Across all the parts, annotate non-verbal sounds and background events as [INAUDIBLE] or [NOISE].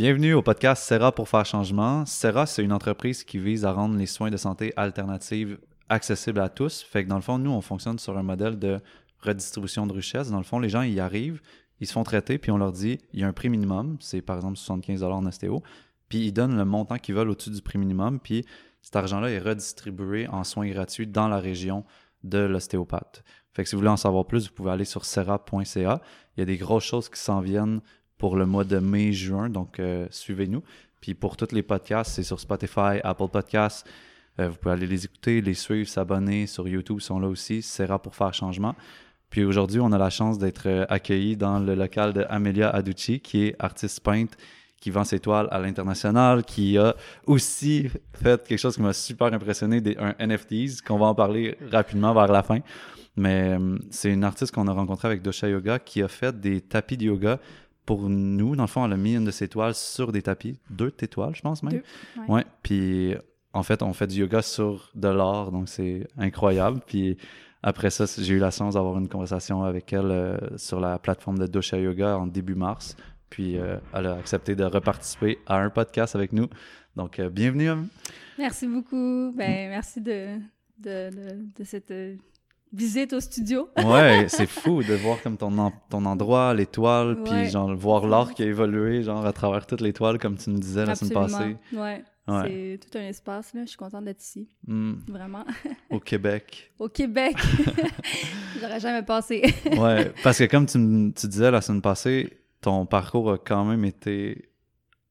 Bienvenue au podcast Serra pour faire changement. Serra, c'est une entreprise qui vise à rendre les soins de santé alternatifs accessibles à tous. Fait que dans le fond, nous, on fonctionne sur un modèle de redistribution de richesse. Dans le fond, les gens, ils arrivent, ils se font traiter, puis on leur dit, il y a un prix minimum, c'est par exemple 75 en ostéo, puis ils donnent le montant qu'ils veulent au-dessus du prix minimum, puis cet argent-là est redistribué en soins gratuits dans la région de l'ostéopathe. Fait que si vous voulez en savoir plus, vous pouvez aller sur serra.ca. Il y a des grosses choses qui s'en viennent pour le mois de mai-juin, donc euh, suivez-nous. Puis pour tous les podcasts, c'est sur Spotify, Apple Podcasts. Euh, vous pouvez aller les écouter, les suivre, s'abonner. Sur YouTube, ils sont là aussi. Serra pour faire changement. Puis aujourd'hui, on a la chance d'être euh, accueillis dans le local de Amelia Aducci, qui est artiste peintre, qui vend ses toiles à l'international, qui a aussi fait quelque chose qui m'a super impressionné, des, un NFTs, qu'on va en parler rapidement vers la fin. Mais c'est une artiste qu'on a rencontrée avec Dosha Yoga qui a fait des tapis de yoga pour nous, dans le fond, elle a mis une de ses toiles sur des tapis, deux de tes toiles, je pense même. Deux, ouais. Puis en fait, on fait du yoga sur de l'art, donc c'est incroyable. Puis après ça, j'ai eu la chance d'avoir une conversation avec elle euh, sur la plateforme de Dosha Yoga en début mars. Puis euh, elle a accepté de reparticiper à un podcast avec nous. Donc, euh, bienvenue. Merci beaucoup. Ben, merci de, de, de, de cette visite au studio. [LAUGHS] ouais, c'est fou de voir comme ton, ton endroit, l'étoile, puis genre voir l'art qui a évolué genre à travers toutes les toiles comme tu me disais la semaine passée. Ouais. ouais. C'est tout un espace là, je suis contente d'être ici. Hmm. Vraiment. Au Québec. [LAUGHS] Au Québec. [LAUGHS] J'aurais jamais passé. ouais, parce que comme tu, tu disais la semaine passée, ton parcours a quand même été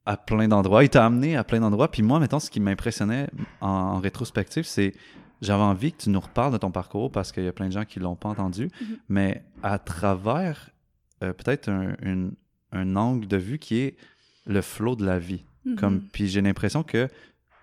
à plein d'endroits. Il t'a amené à plein d'endroits. Puis moi, mettons, ce qui m'impressionnait en rétrospective, c'est j'avais envie que tu nous reparles de ton parcours parce qu'il y a plein de gens qui ne l'ont pas entendu, mm-hmm. mais à travers euh, peut-être un, un, angle de vue qui est le flot de la vie. Mm-hmm. Comme, puis j'ai l'impression que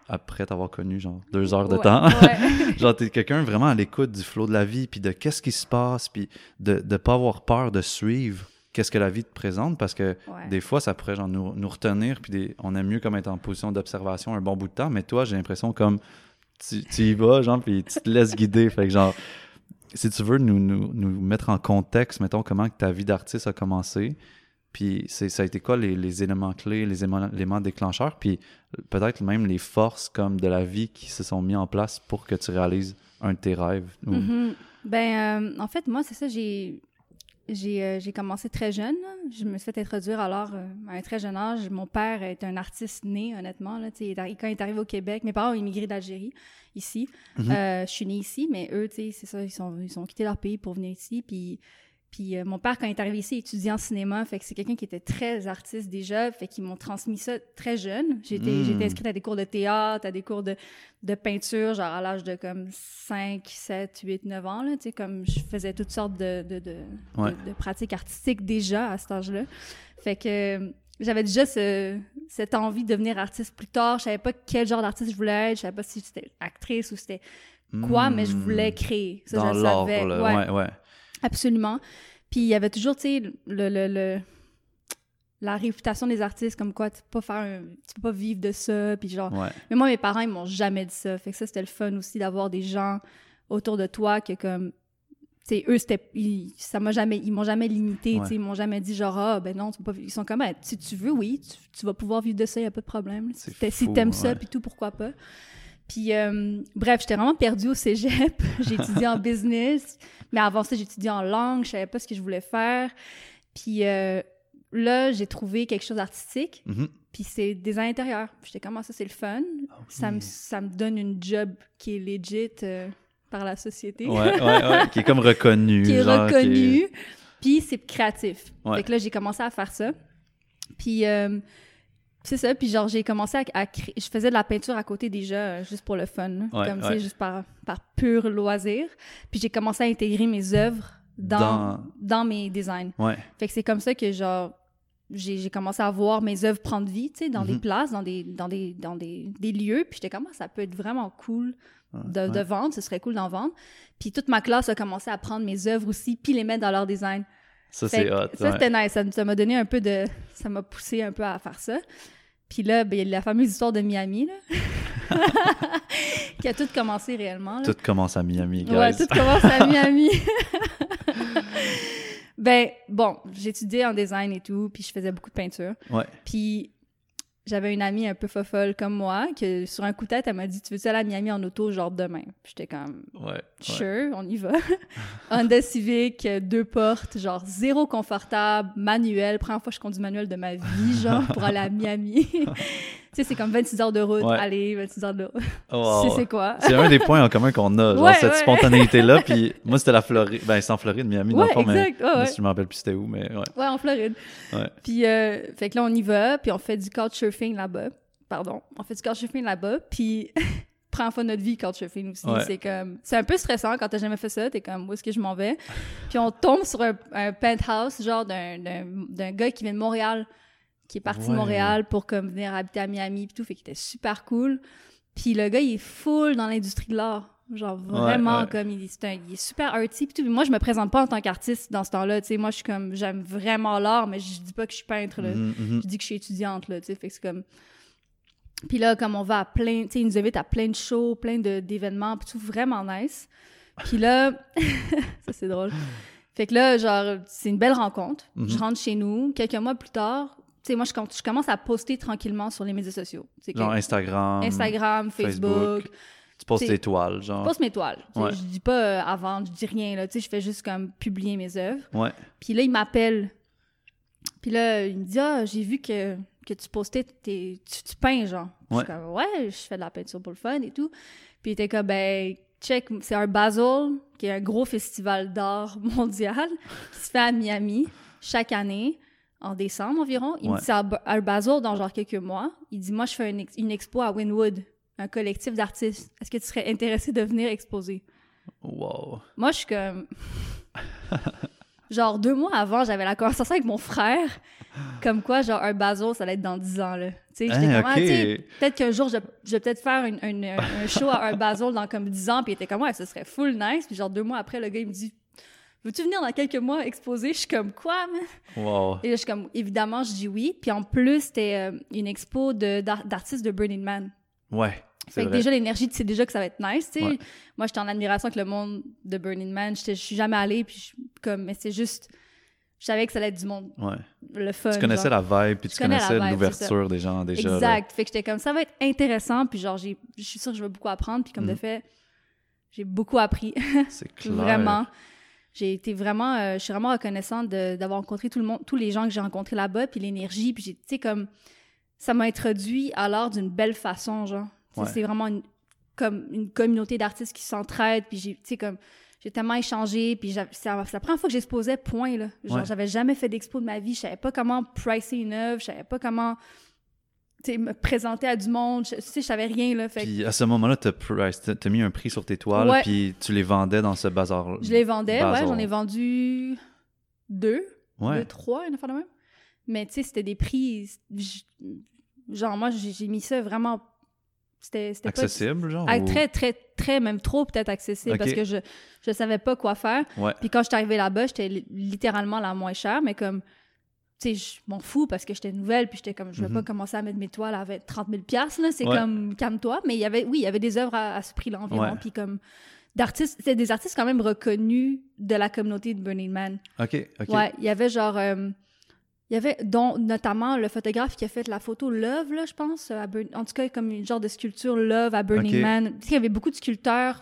après t'avoir connu genre deux heures de temps, [LAUGHS] genre t'es quelqu'un vraiment à l'écoute du flot de la vie, puis de qu'est-ce qui se passe, puis de ne pas avoir peur de suivre qu'est-ce que la vie te présente parce que des fois ça pourrait genre nous, nous retenir puis on aime mieux comme être en position d'observation un bon bout de temps mais toi j'ai l'impression comme tu, y vas, genre, puis tu te laisses guider. Fait que, genre, si tu veux nous, nous, nous mettre en contexte, mettons, comment ta vie d'artiste a commencé, puis ça a été quoi les, les éléments clés, les éléments, déclencheurs, puis peut-être même les forces comme de la vie qui se sont mis en place pour que tu réalises un de tes rêves. Mm-hmm. Ben, euh, en fait, moi, c'est ça, j'ai euh, j'ai commencé très jeune. Je me suis fait introduire alors euh, à un très jeune âge. Mon père est un artiste né, honnêtement. Là, quand il est arrivé au Québec, mes parents ont immigré d'Algérie, ici. Mm-hmm. Euh, je suis née ici, mais eux, c'est ça, ils, sont, ils ont quitté leur pays pour venir ici. Puis puis euh, mon père, quand il est arrivé ici, en cinéma, fait que c'est quelqu'un qui était très artiste déjà, fait qu'ils m'ont transmis ça très jeune. J'étais mm. inscrite à des cours de théâtre, à des cours de, de peinture, genre à l'âge de comme 5, 7, 8, 9 ans, là, tu sais, comme je faisais toutes sortes de, de, de, de, pratiques artistiques déjà à cet âge-là. Fait que euh, j'avais déjà ce, cette envie de devenir artiste plus tard. Je savais pas quel genre d'artiste je voulais être, je savais pas si c'était actrice ou c'était quoi, mais je voulais mm. créer. Ça, Dans je savais. ouais. ouais. Absolument. Puis il y avait toujours, tu sais, le, le, le, la réputation des artistes, comme quoi tu peux pas faire tu peux pas vivre de ça, puis genre... Mais moi, mes parents, ils m'ont jamais dit ça. Fait que ça, c'était le fun aussi d'avoir des gens autour de toi que comme... Tu sais, eux, c'était... Ils, ça m'a jamais... Ils m'ont jamais limité, tu sais, ils m'ont jamais dit genre, ah, ben non, tu peux pas... Ils sont comme, ben, si tu veux, oui, tu, vas pouvoir vivre de ça, il y a pas de problème. Si t'aimes ça, puis tout, pourquoi pas. Puis, euh, bref, j'étais vraiment perdue au cégep. [LAUGHS] j'ai étudié en business, mais avant ça, j'ai étudié en langue. Je savais pas ce que je voulais faire. Puis euh, là, j'ai trouvé quelque chose d'artistique. Mm-hmm. Puis c'est des intérieurs. J'étais comme, ah, ça, c'est le fun. Ah ça, me, ça me donne une job qui est legit euh, par la société. Ouais, [LAUGHS] ouais, ouais. qui est comme reconnu. qui est reconnu. Puis c'est créatif. Fait que là, j'ai commencé à faire ça. Puis c'est ça, puis genre j'ai commencé à, créer, je faisais de la peinture à côté déjà, euh, juste pour le fun, comme ça, juste par, par pur loisir. Puis j'ai commencé à intégrer mes œuvres dans, dans... mes designs. Ouais. Fait que c'est comme ça que genre j'ai commencé à voir mes œuvres prendre vie, tu sais, dans des mhm. places, dans des, dans des, dans des, des lieux. Puis j'étais comme, ah, ça peut être vraiment cool de, de, vendre, ce serait cool d'en vendre. Puis toute ma classe a commencé à prendre mes œuvres aussi, puis les mettre dans leur design. Ça, c'est hot. Ça, c'était nice. Ça m'a donné un peu de... Ça m'a poussé un peu à faire ça. Puis là, ben, il y a la fameuse histoire de Miami, là. [LAUGHS] qui a tout commencé réellement. Tout commence à Miami, guys. Ouais, tout commence à Miami. [LAUGHS] ben, bon, j'étudiais en design et tout, puis je faisais beaucoup de peinture. Ouais. Puis j'avais une amie un peu fofolle comme moi, que sur un coup de tête, elle m'a dit Tu veux-tu aller à Miami en auto, genre demain? J'étais comme Ouais. ouais. Sure, on y va. [LAUGHS] Honda Civic, deux portes, genre zéro confortable, manuel. Première fois que je conduis manuel de ma vie, genre, pour aller à Miami. [LAUGHS] sais, c'est comme 26 heures de route. Ouais. Allez, 26 heures de route. Oh, [LAUGHS] Tu sais c'est quoi? C'est un des points en commun qu'on a, genre Ouais, cette ouais. spontanéité-là. [LAUGHS] Puis moi, c'était la Floride. Ben, c'est en Floride, Miami, dans le fond, mais exact. je me rappelle plus c'était où, mais ouais. Ouais, en Floride. Puis, euh, fait que là, on y va, puis on fait du couchsurfing là-bas. Pardon. On fait du couchsurfing là-bas, puis [LAUGHS] première fois notre vie, couchsurfing aussi. Ouais. C'est comme... C'est un peu stressant quand t'as jamais fait ça. T'es comme, où est-ce que je m'en vais? Puis on tombe sur un, un penthouse, genre d'un, d'un, d'un gars qui vient de Montréal, qui est parti de. Montréal pour comme venir habiter à Miami, puis tout. Fait qu'il était super cool. Puis le gars, il est full dans l'industrie de l'art. Genre vraiment ouais. comme il, c'est un- il est super arty puis tout. Puis moi je me présente pas en tant qu'artiste dans ce temps-là, tu sais. Moi je suis comme j'aime vraiment l'art mais je dis pas que je suis peintre là. Mhm, mhm. Je dis que je suis étudiante là, tu sais. Fait que c'est comme puis là comme on va à plein, tu sais, il nous invite à plein de shows, plein d'événements, puis tout vraiment nice. Puis là [LAUGHS] ça c'est drôle. Fait que là genre c'est une belle rencontre. Je rentre chez nous, quelques mois plus tard, sais moi je, com- je commence à poster tranquillement sur les médias sociaux. Genre que- Instagram. Instagram, Facebook, Facebook. Tu postes tes toiles, genre. je poste mes toiles. Ouais. Je dis pas euh, à vendre, je dis rien, là. Tu sais, je fais juste comme publier mes œuvres. Ouais. Puis là, il m'appelle. Puis là, il me dit Ah, j'ai vu que, que tu postais, tes, tu, tu peins, genre. Je suis comme Ouais, je fais de la peinture pour le fun et tout. Puis il était comme Ben, check, c'est un Basel, qui est un gros festival d'art [LAUGHS] mondial, qui se fait à Miami chaque année, en décembre environ. Il me Ouais. dit C'est à à Basel dans genre quelques mois. Il dit Moi, je fais une, ex- une expo à Winwood, un collectif d'artistes. Est-ce que tu serais intéressé de venir exposer? Wow. moi, je suis comme. [LAUGHS] genre, deux mois avant, j'avais la conversation avec mon frère. Comme quoi, genre, un ça allait être dans 10 ans, là. Tu sais, j'étais Hein, comme, ah, ok. tu sais, peut-être qu'un jour, je, je vais peut-être faire une- une- un show à un [LAUGHS] dans comme 10 ans. Puis il était comme, ouais, ce serait full nice. Puis genre, deux mois après, le gars, il me dit, veux-tu venir dans quelques mois exposer? Je suis comme, quoi, man? Wow. Et là, je suis comme, évidemment, je dis oui. Puis en plus, c'était euh, une expo d'artistes de Burning Man. Ouais. Fait que vrai. déjà, l'énergie, tu sais déjà que ça va être nice, tu sais. Ouais. Moi, j'étais en admiration avec le monde de Burning Man. Je suis jamais allée, puis je, comme, mais c'est juste... Je savais que ça allait être du monde, Ouais. le fun. Tu connaissais genre. la vibe, puis tu connaissais l'ouverture des gens déjà. là. Exact. Fait que j'étais comme, ça va être intéressant, puis genre, je suis sûre que je vais beaucoup apprendre, puis comme de Mm. fait, j'ai beaucoup appris, C'est clair. [LAUGHS] vraiment. J'ai été vraiment... euh, je suis vraiment reconnaissante d'avoir rencontré tout le monde, tous les gens que j'ai rencontrés là-bas, puis l'énergie, puis j'ai, tu sais, comme... Ça m'a introduit à l'art d'une belle façon, genre. Ouais. C'est vraiment une, comme une communauté d'artistes qui s'entraident, puis j'ai, tu sais, comme... J'ai tellement échangé, puis c'est la première fois que j'exposais, point, là. Genre, Ouais. j'avais jamais fait d'expo de ma vie, je savais pas comment pricer une œuvre, je savais pas comment, me présenter à du monde, je, tu sais, je savais rien, là. Fait Puis à ce moment-là, t'as t'as mis un prix sur tes toiles, Ouais. puis tu les vendais dans ce bazar. je les vendais, ouais, j'en ai vendu deux, Ouais. deux, trois, une affaire de même. Mais, tu sais, c'était des prix, genre, moi, j'ai mis ça vraiment, c'était c'était pas... Accessible, genre? Ah, ou- très, très, très, même trop peut-être accessible parce que je je savais pas quoi faire. Ouais. Puis quand je suis arrivée là-bas, j'étais li- littéralement la moins chère, mais comme, tu sais, je m'en fous parce que j'étais nouvelle, puis j'étais comme, je vais Mhm. pas commencer à mettre mes toiles à 20 30 000 piastres, là, c'est Ouais. comme, calme-toi. Mais il y avait, oui, il y avait des œuvres à, à ce prix-là environ, puis comme, d'artistes, c'était des artistes quand même reconnus de la communauté de Burning Man. OK, OK. Ouais, il y avait genre, euh, il y avait dont notamment le photographe qui a fait la photo Love, là, je pense, à Burn- en tout cas comme une genre de sculpture Love à Burning. Man. Tu sais, il y avait beaucoup de sculpteurs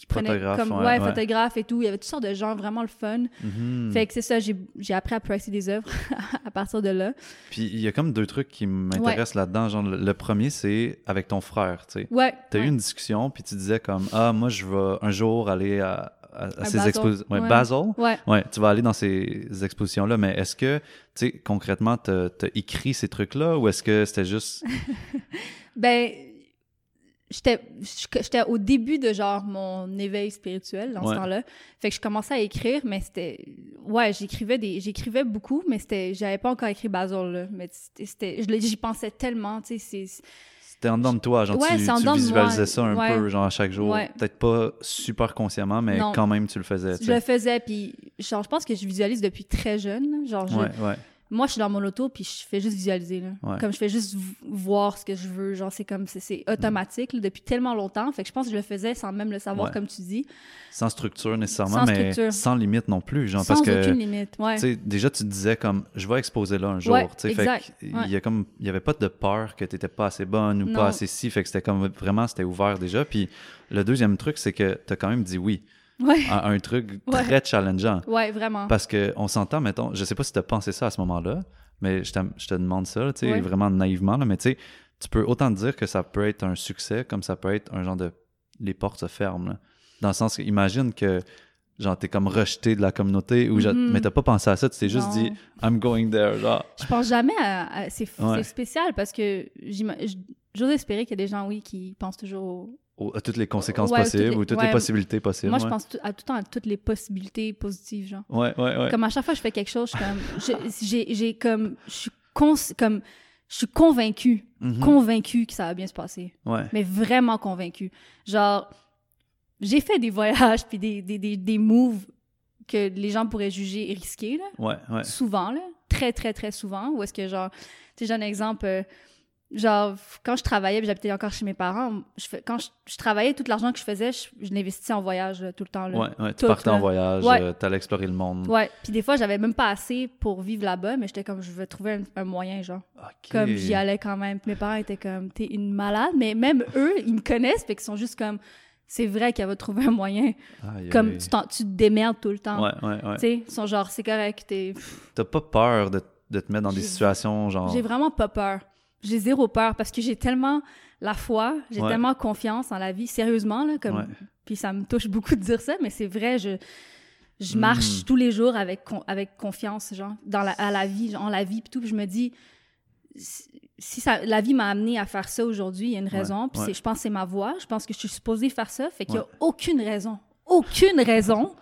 qui prenaient Photographes, comme, ouais, photographes et tout. Il y avait toutes sortes de gens vraiment le fun. Mhm. Fait que c'est ça, j'ai j'ai appris à pricer des œuvres [LAUGHS] à partir de là. Puis il y a comme deux trucs qui m'intéressent là-dedans. Genre, le, premier, c'est avec ton frère, tu sais. Ouais. T'as eu une discussion, puis tu disais comme Ah, moi, je vais un jour aller à, à- ces expositions. Ouais, Ouais. Basel. Ouais. Ouais, tu vas aller dans ces expositions-là, mais est-ce que, tu sais, concrètement, t'as as écrit ces trucs-là ou est-ce que c'était juste. [LAUGHS] Ben, j'étais au début de genre mon éveil spirituel dans Ouais. ce temps-là. Fait que je commençais à écrire, mais c'était ouais, j'écrivais des j'écrivais beaucoup, mais c'était j'avais pas encore écrit Basil là, mais c'était- j'y pensais tellement, tu sais, c'est C'était en dedans de toi, genre Ouais, tu, tu visualisais ça un Ouais. peu, genre à chaque jour. Peut-être pas super consciemment, mais Non. quand même tu le faisais. tu je le sais. faisais puis genre je pense que je visualise depuis très jeune, genre je- Ouais, ouais. Moi, je suis dans mon auto, puis je fais juste visualiser. Là. Ouais. Comme je fais juste voir ce que je veux. Genre, c'est comme, c'est- automatique là, depuis tellement longtemps. Fait que je pense que je le faisais sans même le savoir, Ouais. comme tu dis. Sans structure nécessairement, Sans mais structure. sans limite non plus. Genre, sans parce que, aucune limite. Ouais. tu sais, déjà, tu disais comme, je vais exposer là un jour. Tu. Fait Ouais. y a comme, il y avait pas de peur que t'étais pas assez bonne ou Non. pas assez si. Fait que c'était comme, vraiment, c'était ouvert déjà. Puis le deuxième truc, c'est que t'as quand même dit oui Ouais. à un truc Ouais. très challengeant. Ouais, vraiment. Parce que on s'entend, mettons, je sais pas si t'as pensé ça à ce moment-là, mais je, je te demande ça, tu sais, Ouais. vraiment naïvement, là, mais tu sais, tu peux autant dire que ça peut être un succès comme ça peut être un genre de les portes se ferment. là. Dans le sens que, imagine que, genre, t'es comme rejeté de la communauté, ou je- Mhm. mais t'as pas pensé à ça, tu t'es juste dit, I'm going there, genre. Je pense jamais à. à- c'est Ouais. spécial parce que j'ose espérer qu'il y a des gens, oui, qui pensent toujours au. À toutes les conséquences Ouais, possibles toutes les- ou toutes les possibilités possibles. Moi, je pense à tout le temps à toutes les possibilités positives, genre. Ouais, ouais, ouais. Comme à chaque fois que je fais quelque chose, je suis comme. J'ai j'ai comme. Je suis cons- comme. Je suis convaincue, Mhm. convaincue que ça va bien se passer. Ouais. mais vraiment convaincue. Genre, j'ai fait des voyages puis des, des, des, des moves que les gens pourraient juger risqués, là, Ouais, ouais. souvent, là, très, très, très souvent, où est-ce que, genre, tu sais, j'ai un exemple, euh, genre, quand je travaillais, j'habitais encore chez mes parents, je quand je, je travaillais, tout l'argent que je faisais, je, je l'investissais en voyage, là, tout le temps, là. Ouais, ouais. Tu partais en voyage, Ouais. euh, t'allais explorer le monde. Ouais, puis des fois, j'avais même pas assez pour vivre là-bas, mais j'étais comme, je veux trouver un, un moyen, genre. Ok. Comme j'y allais quand même. Mes parents étaient comme, t'es une malade, mais même eux, ils me connaissent, fait qu'ils sont juste comme, c'est vrai qu'elle va trouver un moyen. Aïe, Comme aïe. tu, tu te démerdes tout le temps. Ouais, ouais, ouais. Tu sais, ils sont genre, c'est correct. t'es- T'as pas peur de, de te mettre dans des situations genre. J'ai vraiment pas peur. J'ai zéro peur parce que j'ai tellement la foi, j'ai Ouais. tellement confiance en la vie, sérieusement, là, comme... Ouais. Puis ça me touche beaucoup de dire ça, mais c'est vrai, je, je Mm. marche tous les jours avec, avec confiance, genre, dans la, à la vie, genre, en la vie, puis tout, puis je me dis, si ça, la vie m'a amené à faire ça aujourd'hui, il y a une raison, puis ouais. c'est- je pense que c'est ma voix, je pense que je suis supposée faire ça, fait qu'il y a Ouais. aucune raison, aucune raison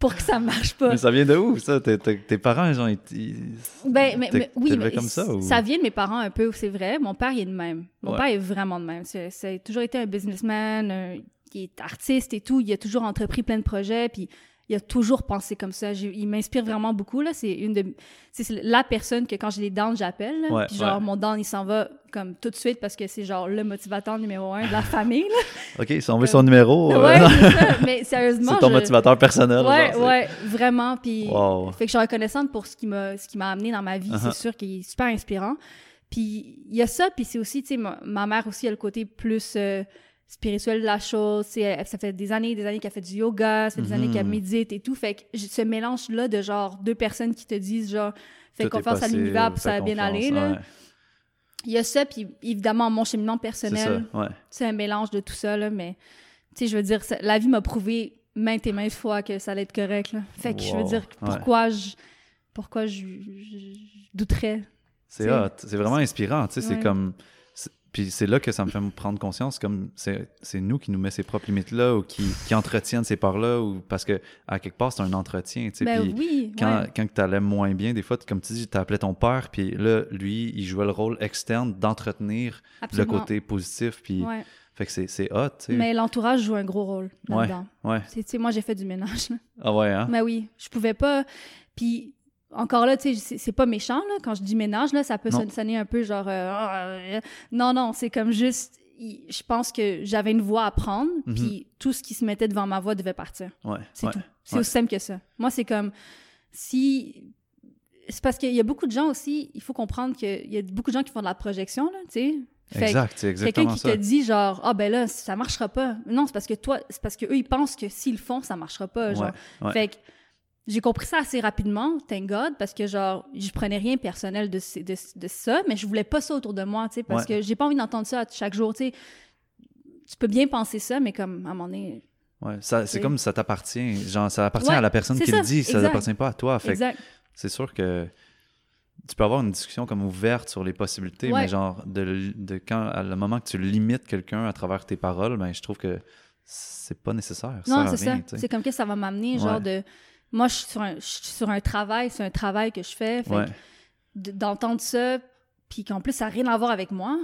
pour que ça marche pas. Mais ça vient de où, ça? Tes, tes- tes parents, genre, ils... ils- Ben, mais, oui, mais comme ça? Ou... ça vient de mes parents un peu, c'est vrai. Mon père, il est de même. Mon Ouais. père est vraiment de même. C'est, c'est toujours été un businessman, un- qui est artiste et tout. Il a toujours entrepris plein de projets, puis il a toujours pensé comme ça. Il m'inspire vraiment beaucoup, là. C'est une de... C'est c'est la personne que quand j'ai les downs, j'appelle. Ouais, Puis genre, ouais. mon down, il s'en va comme tout de suite parce que c'est genre le motivateur numéro un de la famille, là. [LAUGHS] OK, si on veut son numéro, euh, Ouais, c'est [LAUGHS] ça. Mais sérieusement, c'est ton je- motivateur personnel. Ouais, genre, ouais, vraiment. Puis, c'est- Wow. fait que je suis reconnaissante pour ce qui m'a, ce qui m'a amené dans ma vie. Uh-huh. C'est sûr qu'il est super inspirant. Puis, il y a ça. Puis, c'est aussi, tu sais, ma, ma mère aussi a le côté plus euh, spirituel de la chose. Elle- ça fait des années, des années qu'elle fait du yoga. Ça fait des années qu'elle médite et tout. Fait que ce mélange-là de genre deux personnes qui te disent genre, fais Tout confiance à l'univers puis ça va bien aller, là. ouais. Il y a ça. Puis, évidemment, mon cheminement C'est personnel ça, ouais. c'est un mélange de tout ça, là, mais tu sais, je veux dire, ça- la vie m'a prouvé maintes et maintes fois que ça allait être correct, là. Fait que je veux dire, Ouais. pourquoi je pourquoi je, je- je douterais. C'est hot. C'est vraiment inspirant. tu sais, C'est comme. Puis c'est là que ça me fait me prendre conscience, comme c'est c'est nous qui nous met ces propres limites-là ou qui, qui entretiennent ces parts-là, ou parce que à quelque part, c'est un entretien. tu sais, Ben puis oui, quand, ouais. quand tu allais moins bien, des fois, comme tu dis, tu appelais ton père, puis là, lui, il jouait le rôle externe d'entretenir le côté positif, puis Ouais. fait que c'est- c'est hot, tu sais. Mais l'entourage joue un gros rôle Ouais. là-dedans. Ouais. Tu sais, moi, j'ai fait du ménage, là. Ah ouais, hein? Mais oui, je pouvais pas. Puis encore là, tu sais, c'est- pas méchant, là. Quand je dis ménage, là, ça peut Non. sonner un peu genre. euh, Ah, euh, non, non, c'est comme juste. Je pense que j'avais une voie à prendre, Mhm. puis tout ce qui se mettait devant ma voie devait partir. Ouais. C'est ouais. tout. C'est Ouais. aussi simple que ça. Moi, c'est comme si. C'est parce qu'il y a beaucoup de gens aussi, il faut comprendre qu'il y a beaucoup de gens qui font de la projection, là, tu sais. Fait Exact, c'est Quelqu'un exactement qui ça. te dit genre ah ben là ça marchera pas. Non, c'est parce que toi c'est parce que eux ils pensent que s'ils le font ça marchera pas genre. Ouais, ouais. Fait que j'ai compris ça assez rapidement, thank God, parce que genre je prenais rien personnel de, de, de ça, mais je voulais pas ça autour de moi, tu sais, parce Ouais. que j'ai pas envie d'entendre ça chaque jour, tu sais. Tu peux bien penser ça, mais comme à un moment donné, Ouais, ça- c'est comme ça t'appartient. Genre, ça appartient Ouais, à la personne qui ça, le dit, ça exact. n'appartient pas à toi. Fait c'est sûr que tu peux avoir une discussion comme ouverte sur les possibilités, Ouais. mais genre, de, de quand, à le moment que tu limites quelqu'un à travers tes paroles, ben, je trouve que c'est pas nécessaire. Non, c'est ça. C'est comme que ça va m'amener, genre de. Moi, je suis sur un, je suis sur un travail, c'est un travail que je fais. fait Ouais. que D'entendre ça, puis qu'en plus, ça n'a rien à voir avec moi,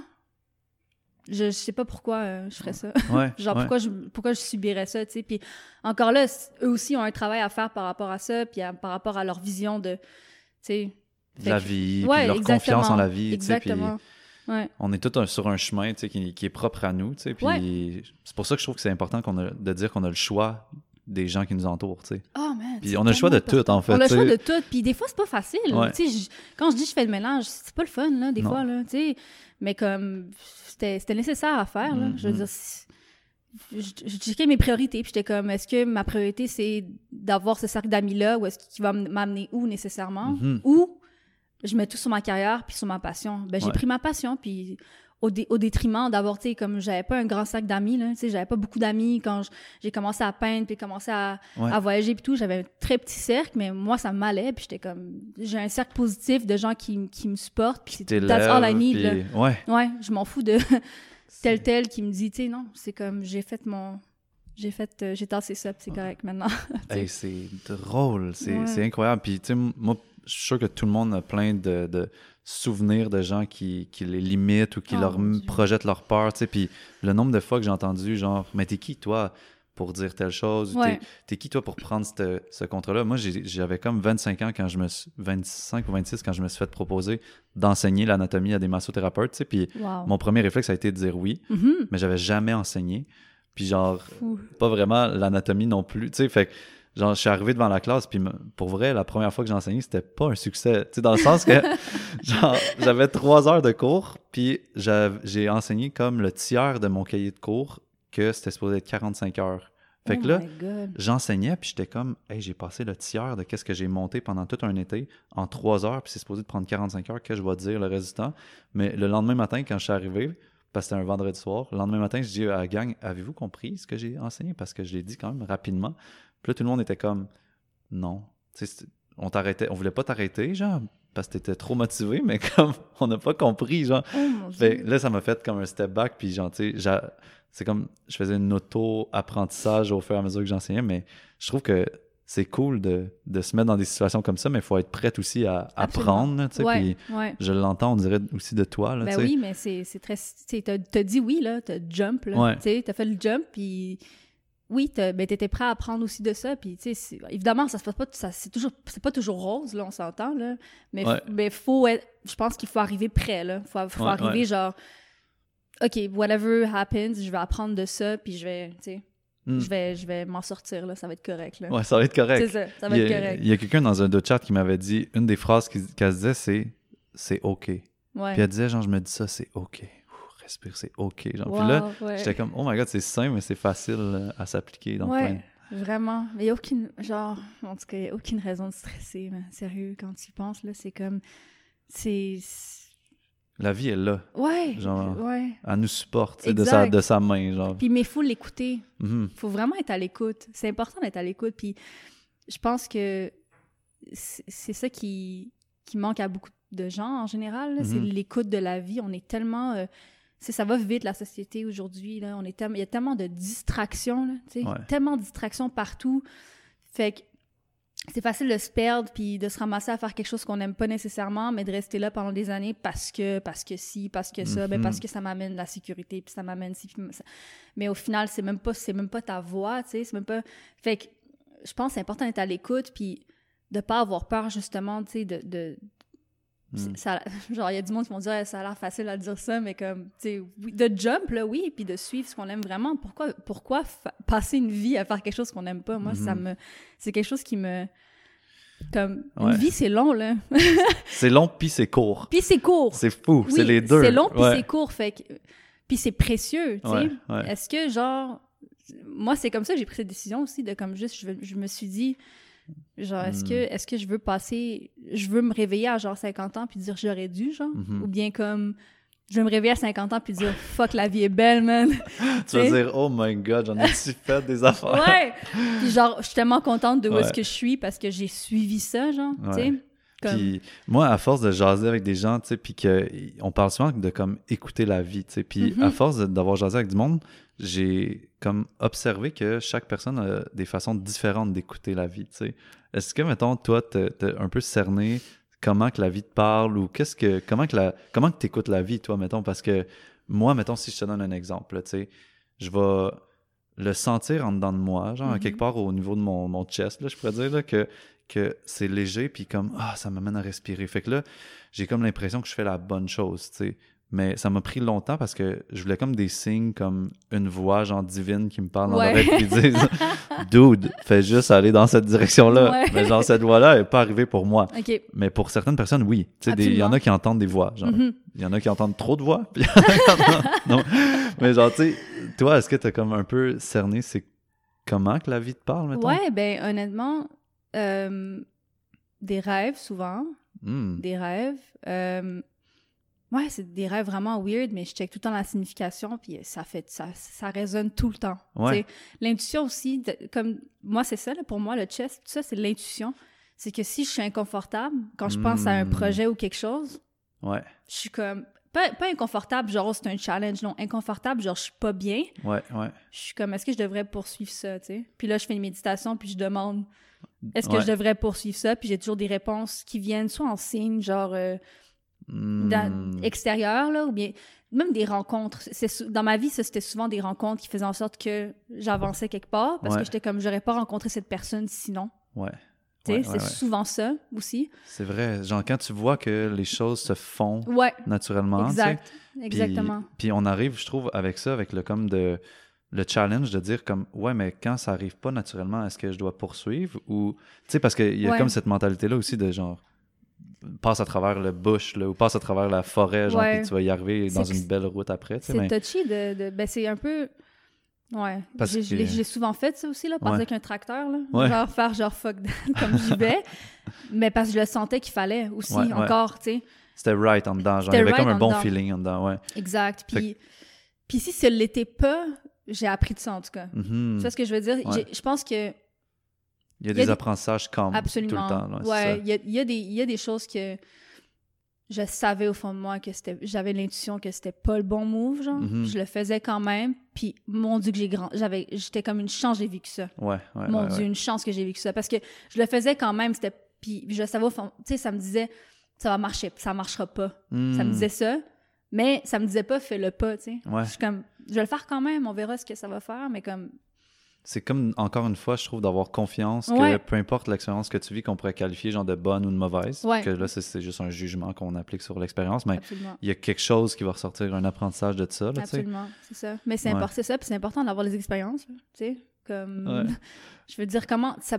je, je sais pas pourquoi euh, je ferais ça. Ouais, [LAUGHS] Genre, ouais. pourquoi, je, pourquoi je subirais ça, tu sais. Puis encore là, eux aussi ont un travail à faire par rapport à ça, puis à- par rapport à leur vision de, tu sais, la vie, puis leur confiance en la vie, puis Exactement. Ouais. on est tous un- sur un chemin, tu sais, qui, qui est propre à nous, tu sais, puis c'est pour ça que je trouve que c'est important qu'on a, de dire qu'on a le choix des gens qui nous entourent, tu sais. Oh man. Puis on a le choix de tout, en fait, On a le choix de tout. Puis des fois, c'est pas facile. Ouais. Tu sais, je- quand je dis je fais le mélange, c'est pas le fun, là, des Non. fois, là, tu sais. Mais comme, c'était nécessaire à faire, là. Je veux dire, je checkais mes priorités, puis j'étais comme, est-ce que ma priorité, c'est d'avoir ce cercle d'amis-là, ou est-ce qu'il va m'amener où, nécessairement? Mhm. Ou je mets tout sur ma carrière, puis sur ma passion. Ben, j'ai Ouais. pris ma passion, puis au, dé- au détriment d'avoir, tu sais, comme j'avais pas un grand cercle d'amis, là, tu sais, j'avais pas beaucoup d'amis quand j'ai commencé à peindre, puis commencé à, Ouais. à voyager puis tout, j'avais un très petit cercle, mais moi, ça m'allait, puis j'étais comme... J'ai un cercle positif de gens qui, qui me supportent, puis c'est that's all I need, là. puis- Ouais. Ouais, je m'en fous de tel tel qui me dit, tu sais, non, c'est comme, j'ai fait mon... J'ai fait... euh, j'ai tassé ça, c'est correct maintenant. [LAUGHS] Hey, c'est drôle, c'est Ouais. incroyable. Puis, tu sais, moi, je suis sûr que tout le monde a plein de, de souvenirs de gens qui, qui les limitent ou qui Oh, leur projettent leur peur, tu sais. Puis, le nombre de fois que j'ai entendu, genre, mais t'es qui, toi, pour dire telle chose? Ou Ouais. T'es qui, toi, pour prendre cette- ce contrat-là? Moi, j'avais comme 25 ans quand je me suis... 25 ou 26 quand je me suis fait proposer d'enseigner l'anatomie à des massothérapeutes, tu sais. Puis, Wow. mon premier réflexe a été de dire oui, Mhm. mais j'avais jamais enseigné. Puis, genre, Fou. pas vraiment l'anatomie non plus. Tu sais, fait genre, je suis arrivé devant la classe, puis pour vrai, la première fois que j'ai enseigné, c'était pas un succès. Tu sais, dans le sens que, [LAUGHS] genre, j'avais trois heures de cours, puis j'ai enseigné comme le tiers de mon cahier de cours, que c'était supposé être 45 heures. Fait Oh que là, my God. j'enseignais, puis j'étais comme, hey, j'ai passé le tiers de qu'est-ce que j'ai monté pendant tout un été en trois heures, puis c'est supposé de prendre 45 heures que je vais dire le temps. Mais le lendemain matin, quand je suis arrivé, parce que c'était un vendredi soir, le lendemain matin, je dis à la gang, avez-vous compris ce que j'ai enseigné? Parce que je l'ai dit quand même rapidement. Puis là, tout le monde était comme, non. Tu on t'arrêtait, on voulait pas t'arrêter, genre, parce que t'étais trop motivé, mais [LAUGHS] comme, on n'a pas compris, genre. Oh. Fait, là, ça m'a fait comme un step back, puis genre, tu sais, c'est comme, je faisais une auto-apprentissage au fur et à mesure que j'enseignais, mais je trouve que c'est cool de, de se mettre dans des situations comme ça, mais il faut être prête aussi à Absolument. apprendre, tu ouais, ouais. je l'entends, on dirait aussi de toi, là, Ben tu oui, mais c'est très... Tu t'as t'as dit oui, là, t'as jump. Ouais. Tu t'as fait le jump, puis... Oui, t'as- ben, t'étais prêt à apprendre aussi de ça, puis tu évidemment, ça se passe pas... ça- C'est toujours... C'est pas toujours rose, là, on s'entend, là. Mais, Ouais. mais faut être... Je pense qu'il faut arriver prêt, là. Faut, faut Ouais, arriver, ouais. genre... OK, whatever happens, je vais apprendre de ça, puis je vais, tu sais... Mm. Je vais, je vais m'en sortir, là. Ça va être correct, là. Ouais, ça va être correct. c'est ça, ça va il y être a, correct. il y a quelqu'un dans un deux chat qui m'avait dit, une des phrases qu'elle se disait, c'est « c'est OK ». Ouais. Puis elle disait, genre, je me dis ça, c'est OK. Respire, c'est OK. Genre. Wow, Puis là, ouais. j'étais comme, oh my god, c'est simple, mais c'est facile euh, à s'appliquer dans Ouais. plein. Vraiment. Mais il n'y a aucune. Genre, en tout cas, y a aucune raison de stresser, mais sérieux, quand tu y penses, là, c'est comme. C'est. La vie est là. Ouais. Genre- Ouais. Elle nous supporte, de sa, de sa main, genre. Puis, mais il faut l'écouter. Mhm. faut vraiment être à l'écoute. C'est important d'être à l'écoute. Puis, je pense que c'est ça qui, qui manque à beaucoup de gens en général. C'est Mhm. l'écoute de la vie. On est tellement. euh, ça va vite, la société aujourd'hui. là. On est tellement- Il y a tellement de distractions. là. Ouais. Tellement de distractions partout. Fait que c'est facile de se perdre puis de se ramasser à faire quelque chose qu'on n'aime pas nécessairement, mais de rester là pendant des années parce que, parce que si, parce que ça, ben Mhm. parce que ça m'amène la sécurité puis ça m'amène si. Mais au final, c'est même pas, c'est même pas ta voix, tu sais, c'est même pas. Fait que je pense que c'est important d'être à l'écoute puis de pas avoir peur justement, tu sais, de, de Mm. ça, [LAUGHS] genre, il y a du monde qui vont dire ça a l'air facile à dire ça, mais comme, tu sais, de jump, là, oui, puis de suivre ce qu'on aime vraiment. Pourquoi, pourquoi passer une vie à faire quelque chose qu'on n'aime pas? Moi, ça Mhm. me. C'est quelque chose qui me. Comme, Ouais. une vie, c'est long, là. [LAUGHS] C'est long, puis c'est court. puis c'est court. C'est fou, Oui, c'est les deux. C'est long, puis Ouais. c'est court, fait que. Puis c'est précieux, tu sais. Ouais. Est-ce que, genre. Moi, c'est comme ça que j'ai pris cette décision aussi, de comme juste, je, je me suis dit. Genre, est-ce Mm. que, est-ce que je veux passer. Je veux me réveiller à genre 50 ans puis dire j'aurais dû, genre? Mhm. Ou bien comme. Je veux me réveiller à 50 ans puis dire fuck, la vie est belle, man. [LAUGHS] Tu vas dire, oh my god, j'en ai-tu [LAUGHS] fait des affaires? ouais! Puis genre, je suis tellement contente de où est-ce Ouais. que je suis parce que j'ai suivi ça, genre, tu sais. Ouais. Comme... Puis moi, à force de jaser avec des gens, tu sais, puis que on parle souvent de comme écouter la vie, tu sais, puis Mhm. à force d'avoir jasé avec du monde, j'ai comme observé que chaque personne a des façons différentes d'écouter la vie, tu sais. Est-ce que mettons toi, t'as t'as un peu cerné comment que la vie te parle ou qu'est-ce que comment que la comment que t'écoutes la vie, toi, mettons, parce que moi, mettons, si je te donne un exemple, tu sais, je vais le sentir en dedans de moi, genre à Mhm. quelque part au niveau de mon, mon chest, là, je pourrais dire là, que que c'est léger, puis comme, ah, ça m'amène à respirer. Fait que là, j'ai comme l'impression que je fais la bonne chose, tu sais. Mais ça m'a pris longtemps parce que je voulais comme des signes, comme une voix genre divine qui me parle dans Ouais. l'oreille qui disent [LAUGHS] Dude, fais juste aller dans cette direction-là. Ouais. Mais genre, cette voix-là n'est pas arrivée pour moi. Mais pour certaines personnes, oui. Il y en a qui entendent des voix. Genre, Mhm. il y en a qui entendent trop de voix. Puis il y en a qui entendent- [LAUGHS] non. Mais genre, tu sais, toi, est-ce que tu as comme un peu cerné, c'est comment que la vie te parle, mettons? Ouais, ben honnêtement, euh, des rêves souvent, Hmm. des rêves. euh, ouais, c'est des rêves vraiment weird, mais je check tout le temps la signification, puis ça fait, ça, ça résonne tout le temps. Ouais. L'intuition aussi, de- comme moi c'est ça, là, pour moi le chest, tout ça c'est l'intuition. C'est que si je suis inconfortable, quand je pense à un Mm. projet ou quelque chose, Ouais, je suis comme pas, pas inconfortable, genre oh, c'est un challenge, non, inconfortable, genre je suis pas bien. ouais, ouais. Je suis comme est-ce que je devrais poursuivre ça, tu sais? Puis là je fais une méditation puis je demande est-ce que Ouais. je devrais poursuivre ça, puis j'ai toujours des réponses qui viennent soit en signe genre euh, dans- Hmm. extérieur là ou bien même des rencontres. C'est dans ma vie ça c'était souvent des rencontres qui faisaient en sorte que j'avançais quelque part parce Ouais. que j'étais comme j'aurais pas rencontré cette personne sinon. Ouais. C'est souvent ça aussi. C'est vrai. Genre, quand tu vois que les choses se font naturellement, exact. Exactement. Puis on arrive, je trouve, avec ça, avec le comme de le challenge de dire comme ouais mais quand ça arrive pas naturellement est-ce que je dois poursuivre ou tu sais parce qu'il y a comme cette mentalité là aussi de genre passe à travers le bush là, ou passe à travers la forêt genre Ouais. puis tu vas y arriver dans une que belle route après C'est mais touchy de, de- Ben, c'est un peu. Ouais. Parce J'ai- que- l'ai souvent fait, ça aussi, là, passer Ouais. avec un tracteur, là. Ouais. Genre faire genre fuck that, [LAUGHS] comme j'y vais. Mais parce que je le sentais qu'il fallait aussi, encore, tu sais. c'était right en dedans genre il y avait right comme un bon dedans. feeling en dedans ouais Exact. Puis, puis si ce l'était pas, j'ai appris de ça, en tout cas. Mhm. Tu vois ce que je veux dire? J'ai- Je pense que. Il y a il y a des des- apprentissages comme Absolument. tout le temps là, ouais, il y a, il y, a des- il y a des choses que je savais au fond de moi que c'était. J'avais l'intuition que c'était pas le bon move, genre. Mhm. Je le faisais quand même. Puis, mon Dieu, que j'ai grand. J'avais. J'étais comme une chance, j'ai vécu ça. ouais ouais Mon ouais, Dieu, ouais. une chance que j'ai vécu ça. Parce que je le faisais quand même, c'était. Puis je le savais au fond. Tu sais, ça me disait, ça va marcher, ça marchera pas. Ça me Hmm. disait ça. Mais ça me disait pas, fais-le pas, tu sais. Je suis comme, je vais le faire quand même, on verra ce que ça va faire, mais comme. C'est comme, encore une fois, je trouve, d'avoir confiance que Ouais. peu importe l'expérience que tu vis, qu'on pourrait qualifier genre de bonne ou de mauvaise, Ouais. que là, c'est- juste un jugement qu'on applique sur l'expérience, mais Absolument. il y a quelque chose qui va ressortir, un apprentissage de ça, là. Absolument, c'est ça. Mais c'est Ouais. important, c'est ça, puis c'est important d'avoir les expériences, tu sais. Comme. [LAUGHS] Je veux dire, comment. Ça...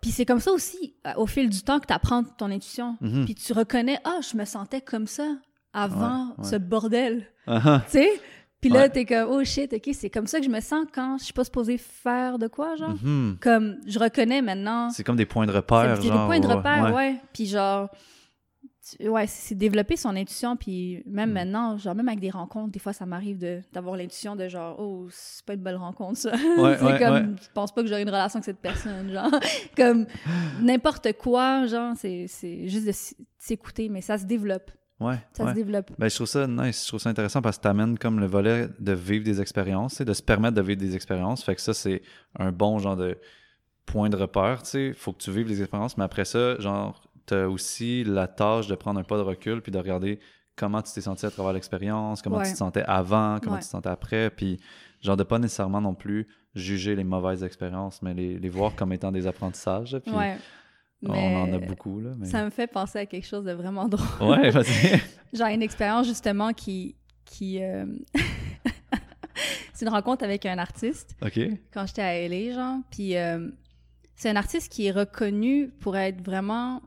Puis c'est comme ça aussi, euh, au fil du temps, que tu apprends ton intuition. Mhm. Puis tu reconnais, ah, je me sentais comme ça avant ce bordel. Ah, ah. Tu sais? Puis là, Ouais. t'es comme, oh shit, ok, c'est comme ça que je me sens quand je suis pas supposée faire de quoi, genre? Mhm. Comme, je reconnais maintenant. C'est comme des points de repère, C'est c'est genre. des points de repère, ouais. Puis genre, tu- ouais, c'est développer son intuition. Puis même Mm. maintenant, genre, même avec des rencontres, des fois, ça m'arrive de- d'avoir l'intuition de genre, oh, c'est pas une belle rencontre, ça. Ouais, [LAUGHS] c'est ouais, comme, ouais. je pense pas que j'aurai une relation avec cette personne, genre. [LAUGHS] comme, n'importe quoi, genre, c'est c'est juste de s'écouter, mais ça se développe. Ouais, Ça ouais. se développe. Ben, je trouve ça nice, je trouve ça intéressant parce que tu amènes comme le volet de vivre des expériences, de se permettre de vivre des expériences. Fait que ça, c'est un bon genre de point de repère, tu sais. Faut que tu vives les expériences, mais après ça, genre, t'as aussi la tâche de prendre un pas de recul puis de regarder comment tu t'es senti à travers l'expérience, comment Ouais. tu te sentais avant, comment Ouais. tu te sentais après, puis genre de pas nécessairement non plus juger les mauvaises expériences, mais les, les voir comme étant des apprentissages. Puis Ouais. on en a beaucoup, là. Mais... Ça me fait penser à quelque chose de vraiment [LAUGHS] drôle. Ouais, vas-y. [LAUGHS] Genre une expérience justement qui qui euh, [LAUGHS] c'est une rencontre avec un artiste OK. quand j'étais à LA genre puis euh, c'est un artiste qui est reconnu pour être vraiment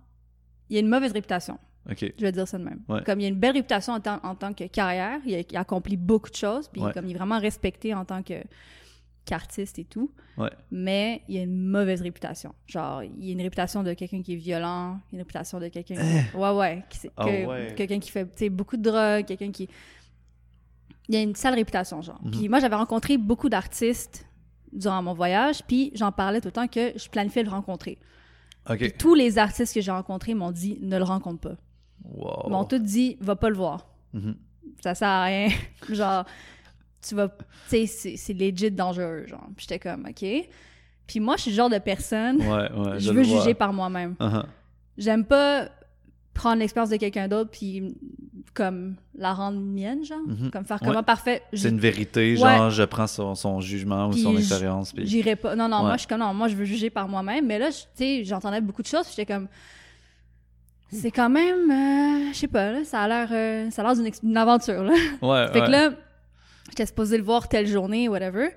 il a une mauvaise réputation OK. je vais dire ça de même Ouais. comme il a une belle réputation en tant, en tant que carrière il a, il a accompli beaucoup de choses puis Ouais. comme il est vraiment respecté en tant que qu'artiste et tout Ouais. mais il a une mauvaise réputation genre il a une réputation de quelqu'un qui est violent il a une réputation de quelqu'un Eh. ouais qui Ah que- ouais. quelqu'un qui fait beaucoup de drogue quelqu'un qui il a une sale réputation genre Mhm. puis moi j'avais rencontré beaucoup d'artistes durant mon voyage puis j'en parlais tout le temps que je planifiais de le rencontrer Puis tous les artistes que j'ai rencontrés m'ont dit ne le rencontre pas Wow. Ils m'ont tous dit va pas le voir Mhm. ça sert à rien. [LAUGHS] genre, tu vas. Tu sais, c'est- legit dangereux, genre. Puis j'étais comme, OK. Puis moi, je suis le genre de personne, Ouais, ouais. je veux vois. juger par moi-même. Uh-huh. J'aime pas prendre l'expérience de quelqu'un d'autre puis comme la rendre mienne, genre. Mhm. Comme faire Ouais. comment parfait. je- C'est une vérité, Ouais. genre, je prends son, son jugement ou Puis son expérience. puis- J'irais pas. Non, non, Ouais. moi, je suis comme, non, moi, je veux juger par moi-même. Mais là, tu sais, j'entendais beaucoup de choses, puis j'étais comme, c'est quand même, euh, je sais pas, là, ça a l'air, euh, ça a l'air d'une aventure, là. Ouais, Fait que là, j'étais supposée le voir telle journée, whatever.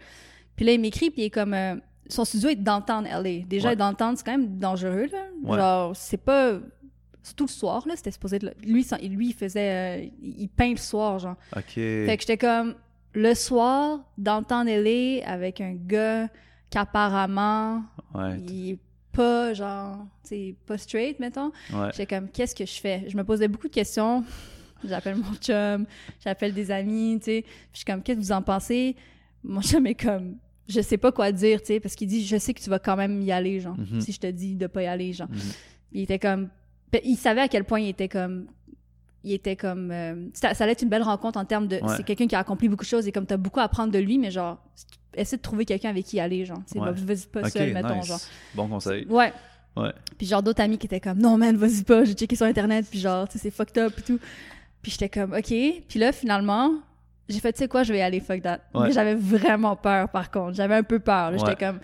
Puis là, il m'écrit, puis il est comme, euh, son studio est downtown LA. Déjà, Ouais. downtown, c'est quand même dangereux, là. Ouais. Genre, c'est pas. C'est tout le soir, là. C'était supposé Lui, lui, il faisait. euh, il peint le soir, genre. OK. Fait que j'étais comme, le soir, downtown LA, avec un gars qu'apparemment, Ouais, il est pas, genre, tu sais, pas straight, mettons. ouais. J'étais comme, qu'est-ce que je fais? Je me posais beaucoup de questions. J'appelle mon chum, j'appelle des amis, tu sais. Puis je suis comme, qu'est-ce que vous en pensez? Mon chum est comme, je sais pas quoi dire, tu sais, parce qu'il dit, je sais que tu vas quand même y aller, genre, Mhm. si je te dis de pas y aller, genre. Mhm. Il était comme, il savait à quel point il était comme, il était comme, euh, ça, ça allait être une belle rencontre en termes de, Ouais. c'est quelqu'un qui a accompli beaucoup de choses et comme t'as beaucoup à apprendre de lui, mais genre, essaie de trouver quelqu'un avec qui y aller, genre, tu sais, Ouais. vas-y pas seul, mettons, nice. genre. Bon conseil. Ouais. Ouais. Puis genre d'autres amis qui étaient comme non man, vas-y pas, j'ai checké sur internet puis genre tu sais c'est fucked up et tout. Puis j'étais comme OK, puis là finalement, j'ai fait tu sais quoi, je vais y aller fuck that. Ouais. Mais j'avais vraiment peur par contre, j'avais un peu peur. Ouais. j'étais comme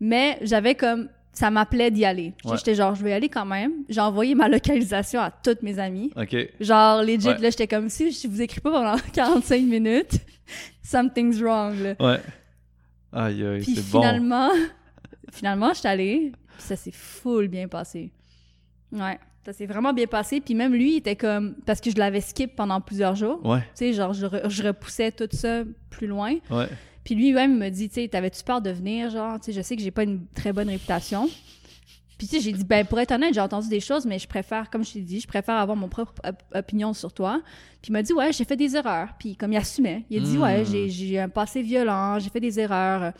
mais j'avais comme ça m'appelait d'y aller. Ouais. J'étais genre je vais y aller quand même. J'ai envoyé ma localisation à toutes mes amies. OK. Genre legit là, j'étais comme si je vous écris pas pendant [LAUGHS] 45 minutes, [LAUGHS] something's wrong là. Ouais. Aïe, aïe, Puis c'est bon. finalement, [LAUGHS] finalement, je suis allée, puis ça s'est full bien passé. Ouais, ça s'est vraiment bien passé. Puis même lui, il était comme... Parce que je l'avais skip pendant plusieurs jours. Ouais, Tu sais, genre, je, re- je repoussais tout ça plus loin. ouais. Puis lui-même me dit, tu sais, t'avais-tu peur de venir? Genre, tu sais, je sais que j'ai pas une très bonne réputation. Puis tu sais, j'ai dit, ben pour être honnête, j'ai entendu des choses, mais je préfère, comme je t'ai dit, je préfère avoir mon propre op- opinion sur toi. Puis il m'a dit, ouais, j'ai fait des erreurs. Puis comme il assumait, il a dit, Mm. ouais, j'ai- un passé violent, j'ai fait des erreurs,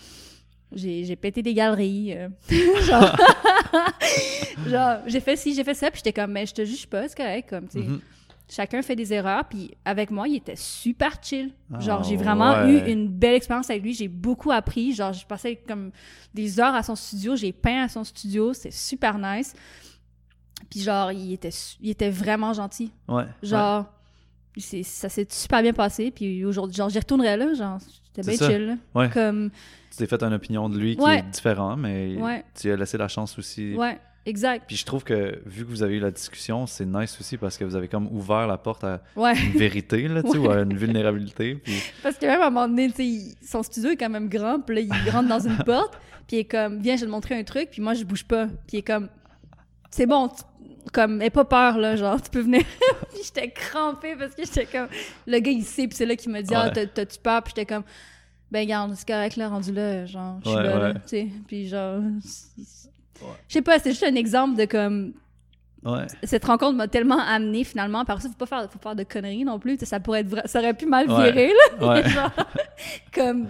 j'ai j'ai pété des galeries. euh. [LAUGHS] genre, [LAUGHS] genre, j'ai fait ci, j'ai fait ça, puis j'étais comme, mais je te juge pas, c'est correct, comme, tu sais. Mhm. Chacun fait des erreurs, puis avec moi, il était super chill. Ah, genre, j'ai vraiment ouais. eu une belle expérience avec lui. J'ai beaucoup appris. Genre, j'ai passé comme des heures à son studio. J'ai peint à son studio. C'est super nice. Puis genre, il était, su- il était vraiment gentil. Ouais. Genre, c'est- ça s'est super bien passé. Puis aujourd'hui, genre, j'y retournerais là. Genre, c'était bien ça. chill. là. Ouais. Comme, Tu t'es fait une opinion de lui qui Ouais. est différent, mais Ouais. tu as laissé la chance aussi. ouais, exact. Puis je trouve que vu que vous avez eu la discussion, c'est nice aussi parce que vous avez comme ouvert la porte à Ouais. une vérité, là, tu ou à une vulnérabilité. Puis... Parce que même à un moment donné, tu sais, il- son studio est quand même grand, puis là, il rentre dans une [LAUGHS] porte, puis il est comme, viens, je vais te montrer un truc, puis moi, je bouge pas. Puis il est comme, c'est bon, tu- comme, aie pas peur, là, genre, tu peux venir. [LAUGHS] puis j'étais crampée parce que j'étais comme, le gars, il sait, puis c'est là qu'il me dit, ah, Ouais. t'as- t'as-tu peur? Puis j'étais comme, ben, garde, c'est correct, là, rendu là, genre, je suis Ouais, là, là, tu sais. Puis genre, je sais pas, c'est juste un exemple de comme, Ouais. cette rencontre m'a tellement amené finalement. Par ça, faut pas faire, faut faire de conneries non plus. Ça pourrait être ça aurait pu mal virer là. [LAUGHS] Genre, comme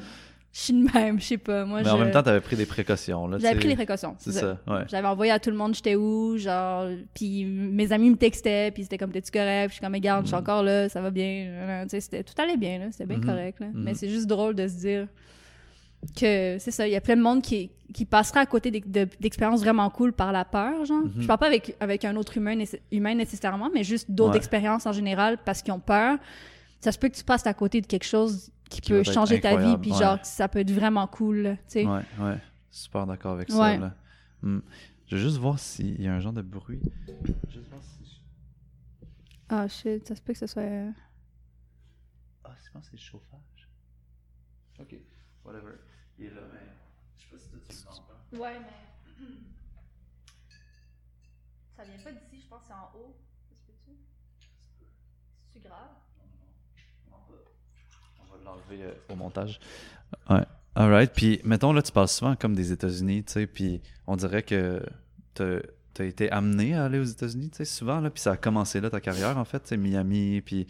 je suis de même, je sais pas. Moi, Mais je- en même temps, t'avais pris des précautions, j'avais pris les précautions. C'est ça, ouais. J'avais envoyé à tout le monde j'étais où, genre, puis mes amis me textaient, puis c'était comme t'es-tu correct, puis je suis comme, mais garde, je suis Mhm. encore là, ça va bien, tu sais, c'était tout allait bien là, c'était bien Mhm. correct là. Mhm. Mais c'est juste drôle de se dire que c'est ça, il y a plein de monde qui qui passera à côté d'ex- de- d'expériences vraiment cool par la peur, genre. Mhm. Je parle pas avec avec un autre humain, humain nécessairement, mais juste d'autres Ouais. expériences en général parce qu'ils ont peur. Ça se peut que tu passes à côté de quelque chose qui, Qui peut changer ta vie, puis ouais. genre ça peut être vraiment cool, tu sais. Ouais, ouais. Super d'accord avec ça, là. Hmm. Je vais juste voir s'il y a un genre de bruit. Juste voir si... Ah shit, ça se peut que ce soit. euh, Ah, je pense que c'est le chauffage. Ok, whatever. Il est là, mais je sais pas si tu l'entends. Ouais, mais. [CLEARS THROAT] ça vient pas d'ici, je pense que c'est en haut. Ça se peut-tu? C'est grave? On va l'enlever euh, au montage. Ouais. Alright. Puis, mettons, là, tu parles souvent comme des États-Unis, tu sais, puis on dirait que t'as as été amené à aller aux États-Unis, tu sais, souvent, là, puis ça a commencé là, ta carrière, en fait, tu sais, Miami, puis...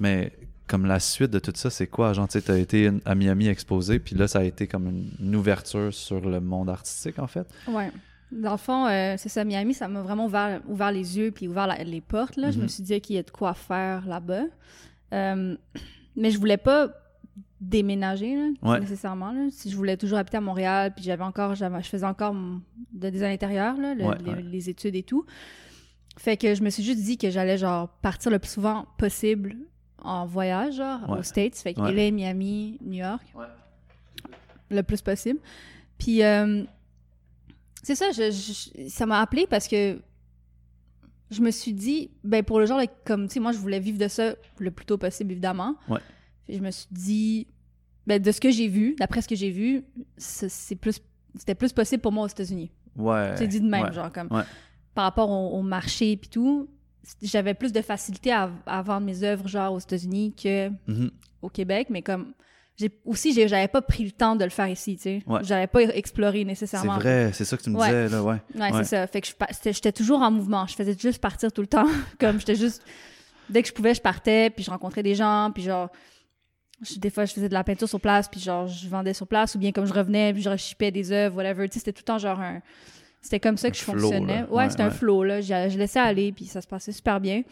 Mais comme la suite de tout ça, c'est quoi? Genre, tu sais, t'as été à Miami exposé, puis là, ça a été comme une, une ouverture sur le monde artistique, en fait. Ouais. Dans le fond, euh, c'est ça, Miami, ça m'a vraiment ouvert, ouvert les yeux puis ouvert la- les portes. Là. Je me suis dit qu'il y a de quoi faire là-bas. Euh, mais je voulais pas déménager, là, Ouais. nécessairement. Là. Si je voulais toujours habiter à Montréal, puis j'avais encore, j'avais- je faisais encore de design intérieur, là, le- Ouais, les, ouais. les études et tout. Fait que je me suis juste dit que j'allais, genre, partir le plus souvent possible en voyage, genre, Ouais. aux States. Fait que Ouais. LA, Miami, New York, Ouais. le plus possible. Puis, euh, c'est ça, je- je- ça m'a appelé parce que je me suis dit, ben, pour le genre, comme, tu sais, moi, je voulais vivre de ça le plus tôt possible, évidemment. Ouais. Puis je me suis dit, ben, de ce que j'ai vu, d'après ce que j'ai vu, c'est c'est plus, c'était plus possible pour moi aux États-Unis. Ouais. C'est dit de même, ouais. genre, comme, Ouais. par rapport au, au marché puis tout, j'avais plus de facilité à, à vendre mes œuvres, genre, aux États-Unis que Mhm. au Québec, mais comme, aussi, j'avais pas pris le temps de le faire ici, tu sais. Ouais. J'avais pas exploré C'est nécessairement. vrai, c'est ça que tu me disais, là, ouais. Ouais, c'est ça. Fait que j'étais toujours en mouvement. Je faisais juste partir tout le temps. [LAUGHS] comme j'étais juste. Dès que je pouvais, je partais, puis je rencontrais des gens, puis genre. Je- des fois, je faisais de la peinture sur place, puis genre, je vendais sur place, ou bien comme je revenais, puis je rechippais des œuvres, whatever. Tu sais, c'était tout le temps genre un. C'était comme ça que je flow, fonctionnais. là. Ouais, Ouais, c'était un flow, là. Je laissais aller, puis ça se passait super bien.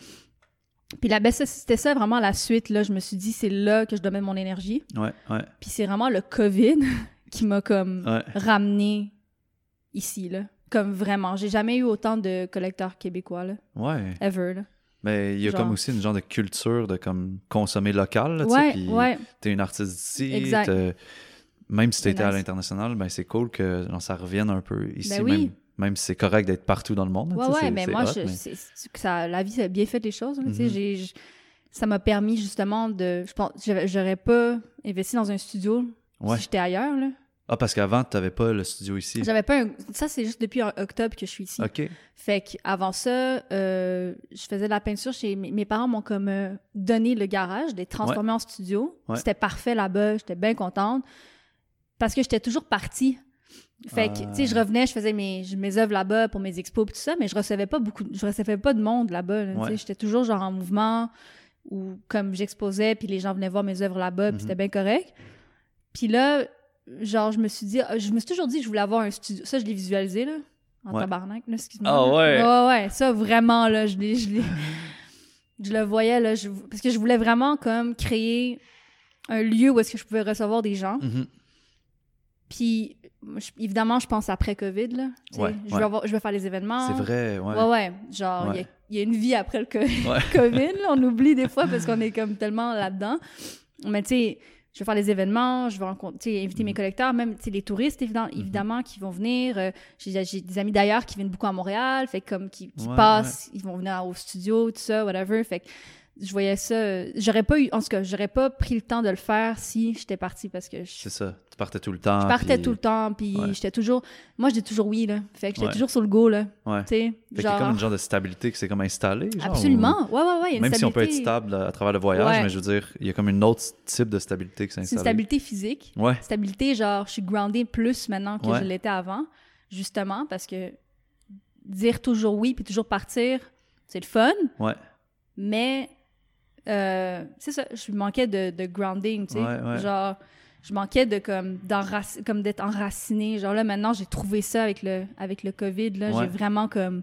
Puis là, ben, c'était ça vraiment la suite, là. Je me suis dit, c'est là que je dois mettre mon énergie. Ouais, ouais, Puis c'est vraiment le COVID [LAUGHS] qui m'a comme ouais. ramené ici, là. Comme vraiment. J'ai jamais eu autant de collecteurs québécois, là. Ouais. Ever, là. Mais il y a Genre. comme aussi une genre de culture de comme consommer local, tu sais, puis t'es une artiste d'ici, Exact. même si t'étais à l'international, ben c'est cool que genre, ça revienne un peu ici, Ben oui. même, même si c'est correct d'être partout dans le monde. Ouais, mais moi, hot, je, mais- ça, la vie, ça a bien fait les choses, là, tu sais. Mhm. Ça m'a permis, justement, de... Je pense, j'aurais pas investi dans un studio Ouais. si j'étais ailleurs, là. Ah, parce qu'avant, t'avais pas le studio ici. J'avais pas un... Ça, c'est juste depuis octobre que je suis ici. OK. Fait qu'avant ça, euh, je faisais de la peinture chez mes, parents m'ont comme euh, donné le garage, les transformé en studio. Ouais. C'était parfait là-bas, j'étais bien contente parce que j'étais toujours partie. Fait que, Ah. tu sais, je revenais, je faisais mes, mes œuvres là-bas pour mes expos et tout ça, mais je recevais pas beaucoup, je recevais pas de monde là-bas. là, tu sais. Ouais. J'étais toujours genre en mouvement ou comme j'exposais, puis les gens venaient voir mes œuvres là-bas, puis Mhm. c'était bien correct. Puis là, genre, je me suis dit, je me suis toujours dit que je voulais avoir un studio. Ça, je l'ai visualisé, là, en Ouais. tabarnak, là, excuse-moi. Ah ouais? Ouais, ouais, ça, vraiment, là, je l'ai... Je, l'ai- [LAUGHS] je le voyais, là, je- parce que je voulais vraiment, comme, créer un lieu où est-ce que je pouvais recevoir des gens. Mhm. Puis, je- évidemment, je pense après COVID, là. Ouais, je, vais avoir- je vais faire les événements. C'est vrai, ouais. Ouais, ouais. Genre, il y y, a une vie après le. [LAUGHS] COVID. là. On oublie des fois parce qu'on est comme tellement là-dedans. Mais tu sais, je vais faire les événements, je vais rencontrer, inviter mes Mhm. collecteurs, même les touristes, évidemment, évidemment qui vont venir. Euh, J'ai des amis d'ailleurs qui viennent beaucoup à Montréal, fait comme qui, qui Ouais, passent, ils vont venir au studio, tout ça, whatever. Fait je voyais ça. J'aurais pas eu, en tout cas, j'aurais pas pris le temps de le faire si j'étais partie parce que je, C'est ça. Tu partais tout le temps. je partais puis- tout le temps, puis Ouais. j'étais toujours. Moi, j'étais toujours oui, là. Fait que j'étais Ouais. toujours sur le go, là. Ouais. Tu sais, genre. comme une genre de stabilité qui s'est comme installée. genre, Absolument. Ouais, ouais, ouais. ou- une Même si on peut être stable à travers le voyage, Ouais. mais je veux dire, il y a comme une autre type de stabilité qui s'est C'est une installée. stabilité physique. Ouais. Stabilité, genre, je suis groundée plus maintenant que Ouais. je l'étais avant, justement, parce que dire toujours oui puis toujours partir, c'est le fun, Ouais. mais euh, c'est ça, je manquais de, de grounding, tu sais. Ouais, ouais. Genre, je manquais de comme, comme d'être enraciné. Genre là, maintenant, j'ai trouvé ça avec le, avec le COVID, là. Ouais. J'ai vraiment comme.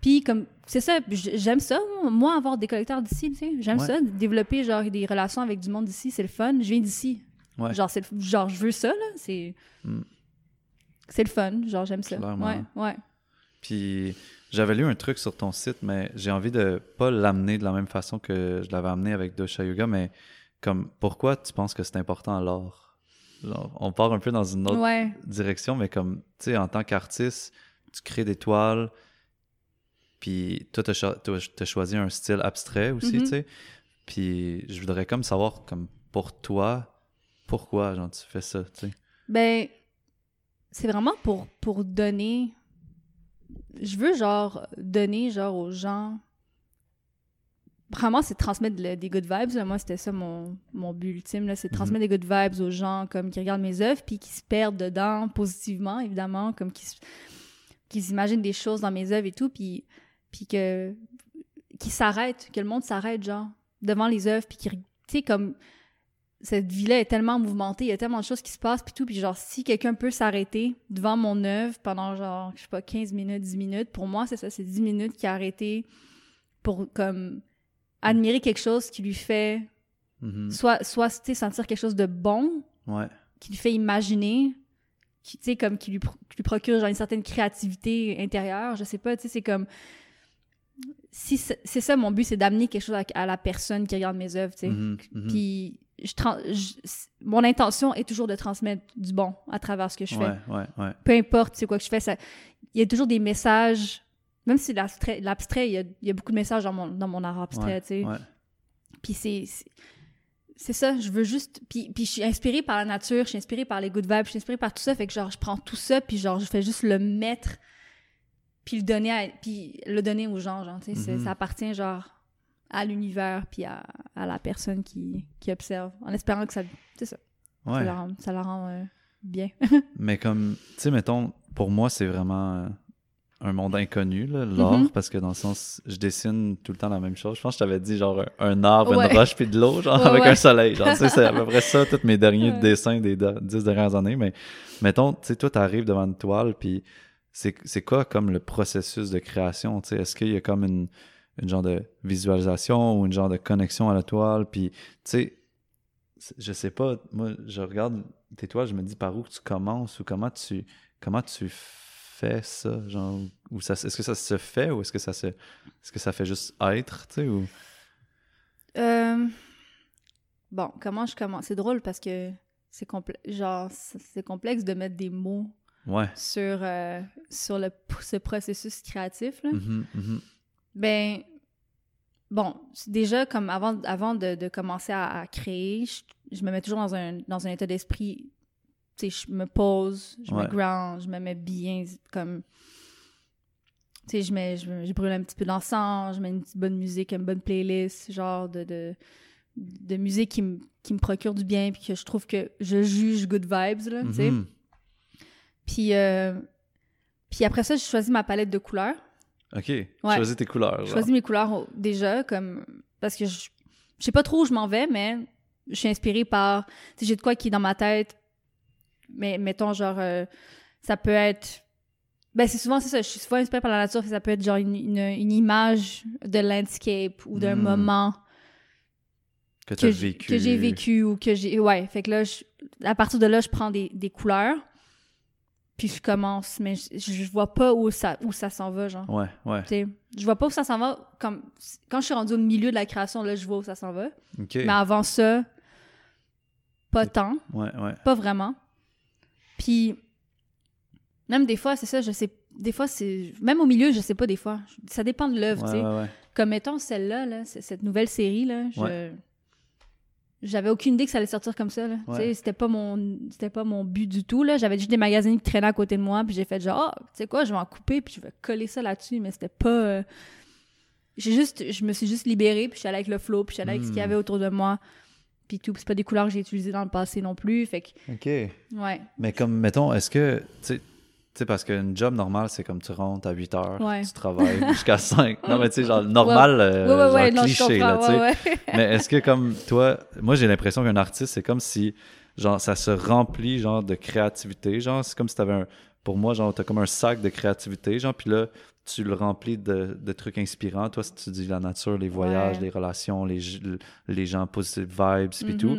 Puis, comme, c'est ça, j'aime ça, moi, avoir des collecteurs d'ici, tu sais. J'aime ça, développer, genre, des relations avec du monde d'ici, c'est le fun. Je viens d'ici. Ouais. Genre, c'est le- genre, je veux ça, là. C'est. Mm. C'est le fun, genre, j'aime ça. Clairement. Ouais, ouais. Puis j'avais lu un truc sur ton site, mais j'ai envie de pas l'amener de la même façon que je l'avais amené avec Dosha Yoga, mais comme pourquoi tu penses que c'est important? Genre, On part un peu dans une autre Ouais. direction, mais comme, tu sais, en tant qu'artiste, tu crées des toiles, puis toi, tu as, choisi un style abstrait aussi, Mhm. tu sais. Puis je voudrais comme savoir, comme pour toi, pourquoi, genre, tu fais ça, tu sais? Ben, c'est vraiment pour, pour donner. Je veux, genre, donner, genre, aux gens. Vraiment, c'est de transmettre de des good vibes. là. Moi, c'était ça mon, mon but ultime, là. C'est de transmettre des good vibes aux gens, comme qui regardent mes œuvres, puis qui se perdent dedans, positivement, évidemment, comme qui, qui s'imaginent des choses dans mes œuvres et tout, puis, puis que. qui s'arrêtent, que le monde s'arrête, genre, devant les œuvres, puis qui. Tu sais, comme cette vie-là est tellement mouvementée, il y a tellement de choses qui se passent, puis tout, puis genre, si quelqu'un peut s'arrêter devant mon œuvre pendant genre, je sais pas, 15 minutes, 10 minutes, pour moi, c'est ça, c'est 10 minutes qui a arrêté pour, comme, admirer quelque chose qui lui fait, Mhm. soit, soit, tu sais, sentir quelque chose de bon, Ouais. qui lui fait imaginer, qui, tu sais, comme, qui lui, pro- qui lui procure, genre, une certaine créativité intérieure, je sais pas, tu sais, c'est comme... si c'est ça mon but, c'est d'amener quelque chose à, à la personne qui regarde mes œuvres, tu sais. Mhm, mhm. Puis je, tran- je- mon intention est toujours de transmettre du bon à travers ce que je fais. Ouais, ouais, ouais. Peu importe c'est quoi que je fais, ça, il y a toujours des messages. Même si l'abstrait, il y a, il y a beaucoup de messages dans mon, dans mon art abstrait, tu sais. Puis c'est, c'est ça, je veux juste puis, puis je suis inspirée par la nature, je suis inspirée par les good vibes, je suis inspirée par tout ça, fait que genre je prends tout ça puis genre je fais juste le mettre puis le donner à, puis le donner aux gens, genre tu sais, c'est- Mhm. ça appartient genre à l'univers puis à, à la personne qui, qui observe en espérant que ça c'est ça, ça la rend, ça la rend euh, bien. [LAUGHS] Mais comme, tu sais, mettons, pour moi, c'est vraiment euh, un monde inconnu, l'art, Mhm. parce que dans le sens, je dessine tout le temps la même chose. Je pense que je t'avais dit, genre, un, arbre, Ouais. une roche, puis de l'eau, genre, Ouais, avec un soleil. Genre, tu sais, c'est à peu près ça, [LAUGHS] tous mes derniers dessins des de- dix dernières années. Mais, mettons, tu sais, toi, t'arrives devant une toile, puis c'est c'est quoi comme le processus de création, tu sais? Est-ce qu'il y a comme une, une genre de visualisation ou une genre de connexion à la toile? Puis, tu sais, je sais pas, moi, je regarde tes toiles, je me dis par où tu commences ou comment tu, comment tu fais ça, genre, ou ça, est-ce que ça se fait ou est-ce que ça se, est-ce que ça fait juste être, tu sais, ou... Euh, Bon, comment je commence? C'est drôle parce que c'est complexe genre c'est c'est complexe de mettre des mots Ouais. sur euh, sur le ce processus créatif là. Mhm, mhm. Ben, bon, déjà comme avant, avant de, de commencer à, à créer, je, je me mets toujours dans un, dans un état d'esprit. Tu sais, je me pose, je Ouais. me ground, je me mets bien, comme. Tu sais, je mets, je, je brûle un petit peu d'encens, je mets une petite bonne musique, une bonne playlist, genre de, de, de musique qui me, qui me procure du bien, puis que je trouve que je juge good vibes, là, tu sais. Mhm. Puis, euh, puis après ça, je choisis ma palette de couleurs. Ok. Choisis tes couleurs. Je choisis mes couleurs au- déjà, comme. Parce que je, je sais pas trop où je m'en vais, mais je suis inspirée par. Tu sais, j'ai de quoi qui est dans ma tête. Mais mettons, genre. euh, ça peut être. Ben, c'est souvent, c'est ça. Je suis souvent inspirée par la nature. Ça peut être genre une, une, une image de landscape ou d'un Mm. moment Que tu as vécu. que j'ai vécu ou que j'ai. Ouais. Fait que là, je- à partir de là, je prends des, des couleurs. Puis je commence. Mais je, je vois pas où ça, où ça s'en va, genre. Ouais, ouais. Tu sais, je vois pas où ça s'en va. Comme, quand je suis rendue au milieu de la création, là, je vois où ça s'en va. Mais avant ça, pas tant, Ouais, ouais. pas vraiment. Puis, même des fois, c'est ça, je sais. Des fois, c'est. Même au milieu, je sais pas, des fois. Ça dépend de l'œuvre, Ouais, tu sais. Comme mettons celle-là, là, cette nouvelle série, là, je. J'avais aucune idée que ça allait sortir comme ça, Ouais. c'était pas mon c'était pas mon but du tout, là. J'avais juste des magazines qui traînaient à côté de moi, puis j'ai fait genre, ah, tu sais quoi, je vais en couper, puis je vais coller ça là-dessus, mais c'était pas... euh, J'ai juste... Je me suis juste libérée, puis je suis allée avec le flow, puis je suis allée avec ce qu'il y Hmm. avait autour de moi, puis tout. C'est pas des couleurs que j'ai utilisées dans le passé non plus, fait que... Ok. Ouais. Mais comme, mettons, est-ce que, tu tu sais, parce qu'une job normale, c'est comme tu rentres à 8 heures, Ouais. tu travailles [LAUGHS] jusqu'à 5. Non, mais tu sais, genre normal, euh, ouais, genre non, cliché, là, tu sais. [LAUGHS] Mais est-ce que comme toi, moi j'ai l'impression qu'un artiste, c'est comme si, genre, ça se remplit, genre, de créativité, genre, c'est comme si t'avais un, pour moi, genre, t'as comme un sac de créativité, genre, puis là, tu le remplis de, de trucs inspirants. Toi, si tu dis la nature, les voyages, les relations, les, les gens, positive vibes, puis tout.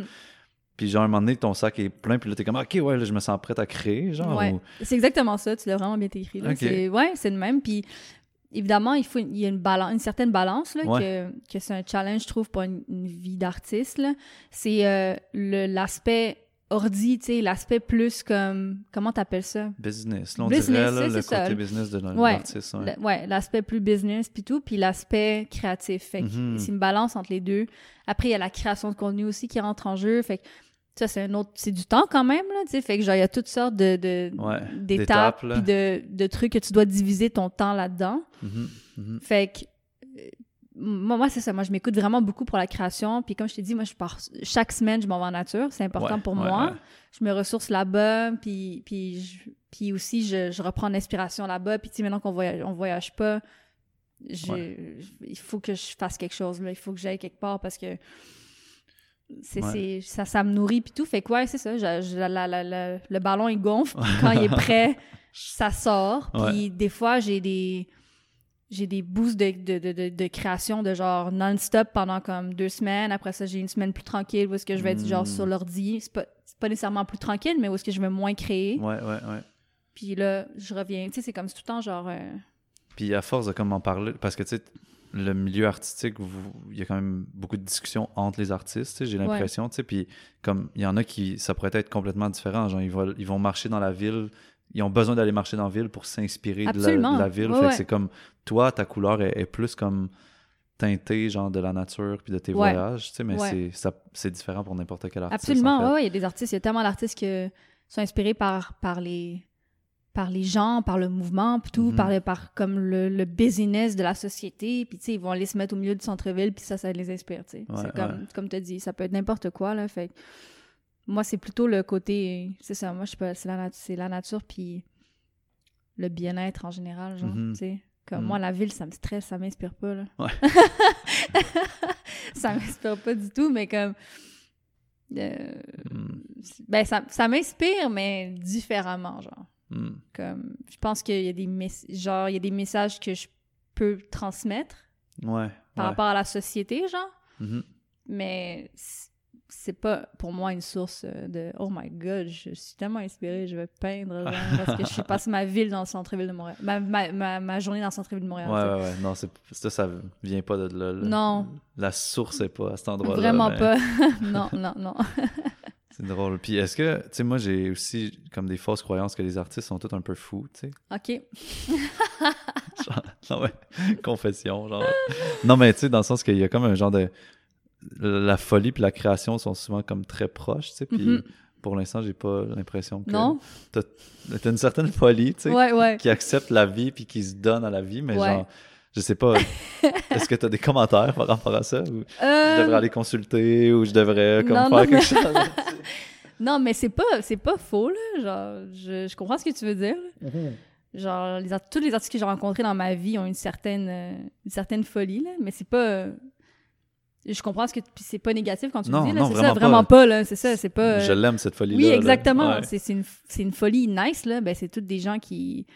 Puis genre, à un moment donné, ton sac est plein, puis là, t'es comme, OK, ouais, là, je me sens prête à créer, genre. Ouais. ou- C'est exactement ça, tu l'as vraiment bien écrit. Là. C'est, ouais, c'est le même. Puis évidemment, il faut il y a une, balance, une certaine balance, là, Ouais. que, que c'est un challenge, je trouve, pour une, une vie d'artiste. là. C'est euh, le, l'aspect ordi, tu sais, l'aspect plus comme. Comment t'appelles ça? Business. Là, on Business, dirait là, le c'est côté ça. business de l'artiste. Ouais. Ouais, l'aspect plus business, puis tout, puis l'aspect créatif. Fait que Mhm. c'est une balance entre les deux. Après, il y a la création de contenu aussi qui rentre en jeu. Fait que ça, c'est un autre. C'est du temps quand même, là, tu sais. Fait que genre, il y a toutes sortes de, de- Ouais, d'étapes, puis de, de trucs que tu dois diviser ton temps là-dedans. Mhm, mhm. Fait que euh, moi, moi c'est ça. Moi, je m'écoute vraiment beaucoup pour la création. Puis comme je t'ai dit, moi, je pars chaque semaine, je m'en vais en nature. C'est important Ouais, pour ouais, moi. Je me ressource là-bas. Puis, puis, je- puis aussi, je, je reprends l'inspiration là-bas. Puis tu sais, maintenant qu'on voyage, on voyage pas, il faut que je fasse quelque chose. Là. Il faut que j'aille quelque part parce que Ouais. c'est- ça, ça me nourrit. Puis tout. Fait que ouais, c'est ça. Je- je- la- la- la- la- le ballon, il gonfle. Puis quand il est [LAUGHS] prêt, ça sort. Puis des fois, j'ai des j'ai des boosts de, de, de, de, création de genre non-stop pendant comme deux semaines. Après ça, j'ai une semaine plus tranquille où est-ce que je vais être genre sur l'ordi. C'est pas, c'est pas nécessairement plus tranquille, mais où est-ce que je vais moins créer. Ouais, ouais, ouais. Puis là, je reviens. Tu sais, c'est comme c'est tout le temps genre... euh, Puis à force de comme en parler, parce que tu sais, le milieu artistique, il y a quand même beaucoup de discussions entre les artistes, j'ai l'impression, tu sais, puis comme il y en a qui, ça pourrait être complètement différent, genre ils vont, ils vont marcher dans la ville, ils ont besoin d'aller marcher dans la ville pour s'inspirer de la, Absolument. de la ville, Ouais, fait que ouais. c'est comme, toi, ta couleur est, est plus comme teintée, genre de la nature puis de tes Ouais. voyages, tu sais, mais c'est, différent pour n'importe quel artiste. Absolument, en fait. ouais, ouais, il y a des artistes, il y a tellement d'artistes qui sont inspirés par, par, les, par les gens, par le mouvement, puis tout, Mhm. par, le, par comme le, le business de la société, puis tu sais, ils vont aller se mettre au milieu du centre-ville, puis ça, ça les inspire, tu sais. Ouais, c'est comme, ouais. comme tu as dit, ça peut être n'importe quoi, là, fait moi, c'est plutôt le côté, c'est ça, moi, je pas, c'est la, nat- c'est la nature, puis le bien-être en général, genre, Mhm. tu sais. Comme Mhm. moi, la ville, ça me stresse, ça m'inspire pas, là. Ouais. [LAUGHS] ça m'inspire pas du tout, mais comme... euh, ben, ça, ça m'inspire, mais différemment, genre. Mm. Comme, je pense qu'il y a des genre, il y a des messages que je peux transmettre Ouais. par ouais. rapport à la société, genre, Mhm. mais c- c'est pas pour moi une source euh, de oh my god, je suis tellement inspirée, je vais peindre, genre, [LAUGHS] parce que je suis passé ma ville dans le centre-ville de Montréal. Ma, ma, ma, ma journée dans le centre-ville de Montréal. Ouais, ouais, ouais. Non, ça, ça vient pas de là. là. Non. La source est pas à cet endroit-là. Vraiment mais pas. [LAUGHS] non, non, non. [LAUGHS] C'est drôle. Puis est-ce que, tu sais, moi, j'ai aussi comme des fausses croyances que les artistes sont tous un peu fous, tu sais? OK. [LAUGHS] Genre, non, ouais. [LAUGHS] Confession, genre. Non, mais tu sais, dans le sens qu'il y a comme un genre de. La folie puis la création sont souvent comme très proches, tu sais. Puis Mhm. pour l'instant, j'ai pas l'impression que. Non? T'as une certaine folie, tu sais. Ouais, ouais. Qui accepte la vie puis qui se donne à la vie, mais Ouais. genre. Je sais pas. [LAUGHS] Est-ce que tu as des commentaires par rapport à ça? Ou je Euh, devrais aller consulter ou je devrais comme non, faire non, quelque chose? [LAUGHS] Non, mais c'est pas, c'est pas faux, là. Genre, je, je comprends ce que tu veux dire. là. Genre, les, tous les artistes que j'ai rencontrés dans ma vie ont une certaine, euh, une certaine folie, là. Mais c'est pas... je comprends ce que... Puis c'est pas négatif quand tu Non, le dis, là. non, C'est ça, vraiment vraiment pas, là. C'est ça, c'est pas... euh, Je l'aime, cette folie-là. Oui, là. exactement. Ouais. C'est une, c'est une folie nice, là. Ben, c'est toutes des gens qui,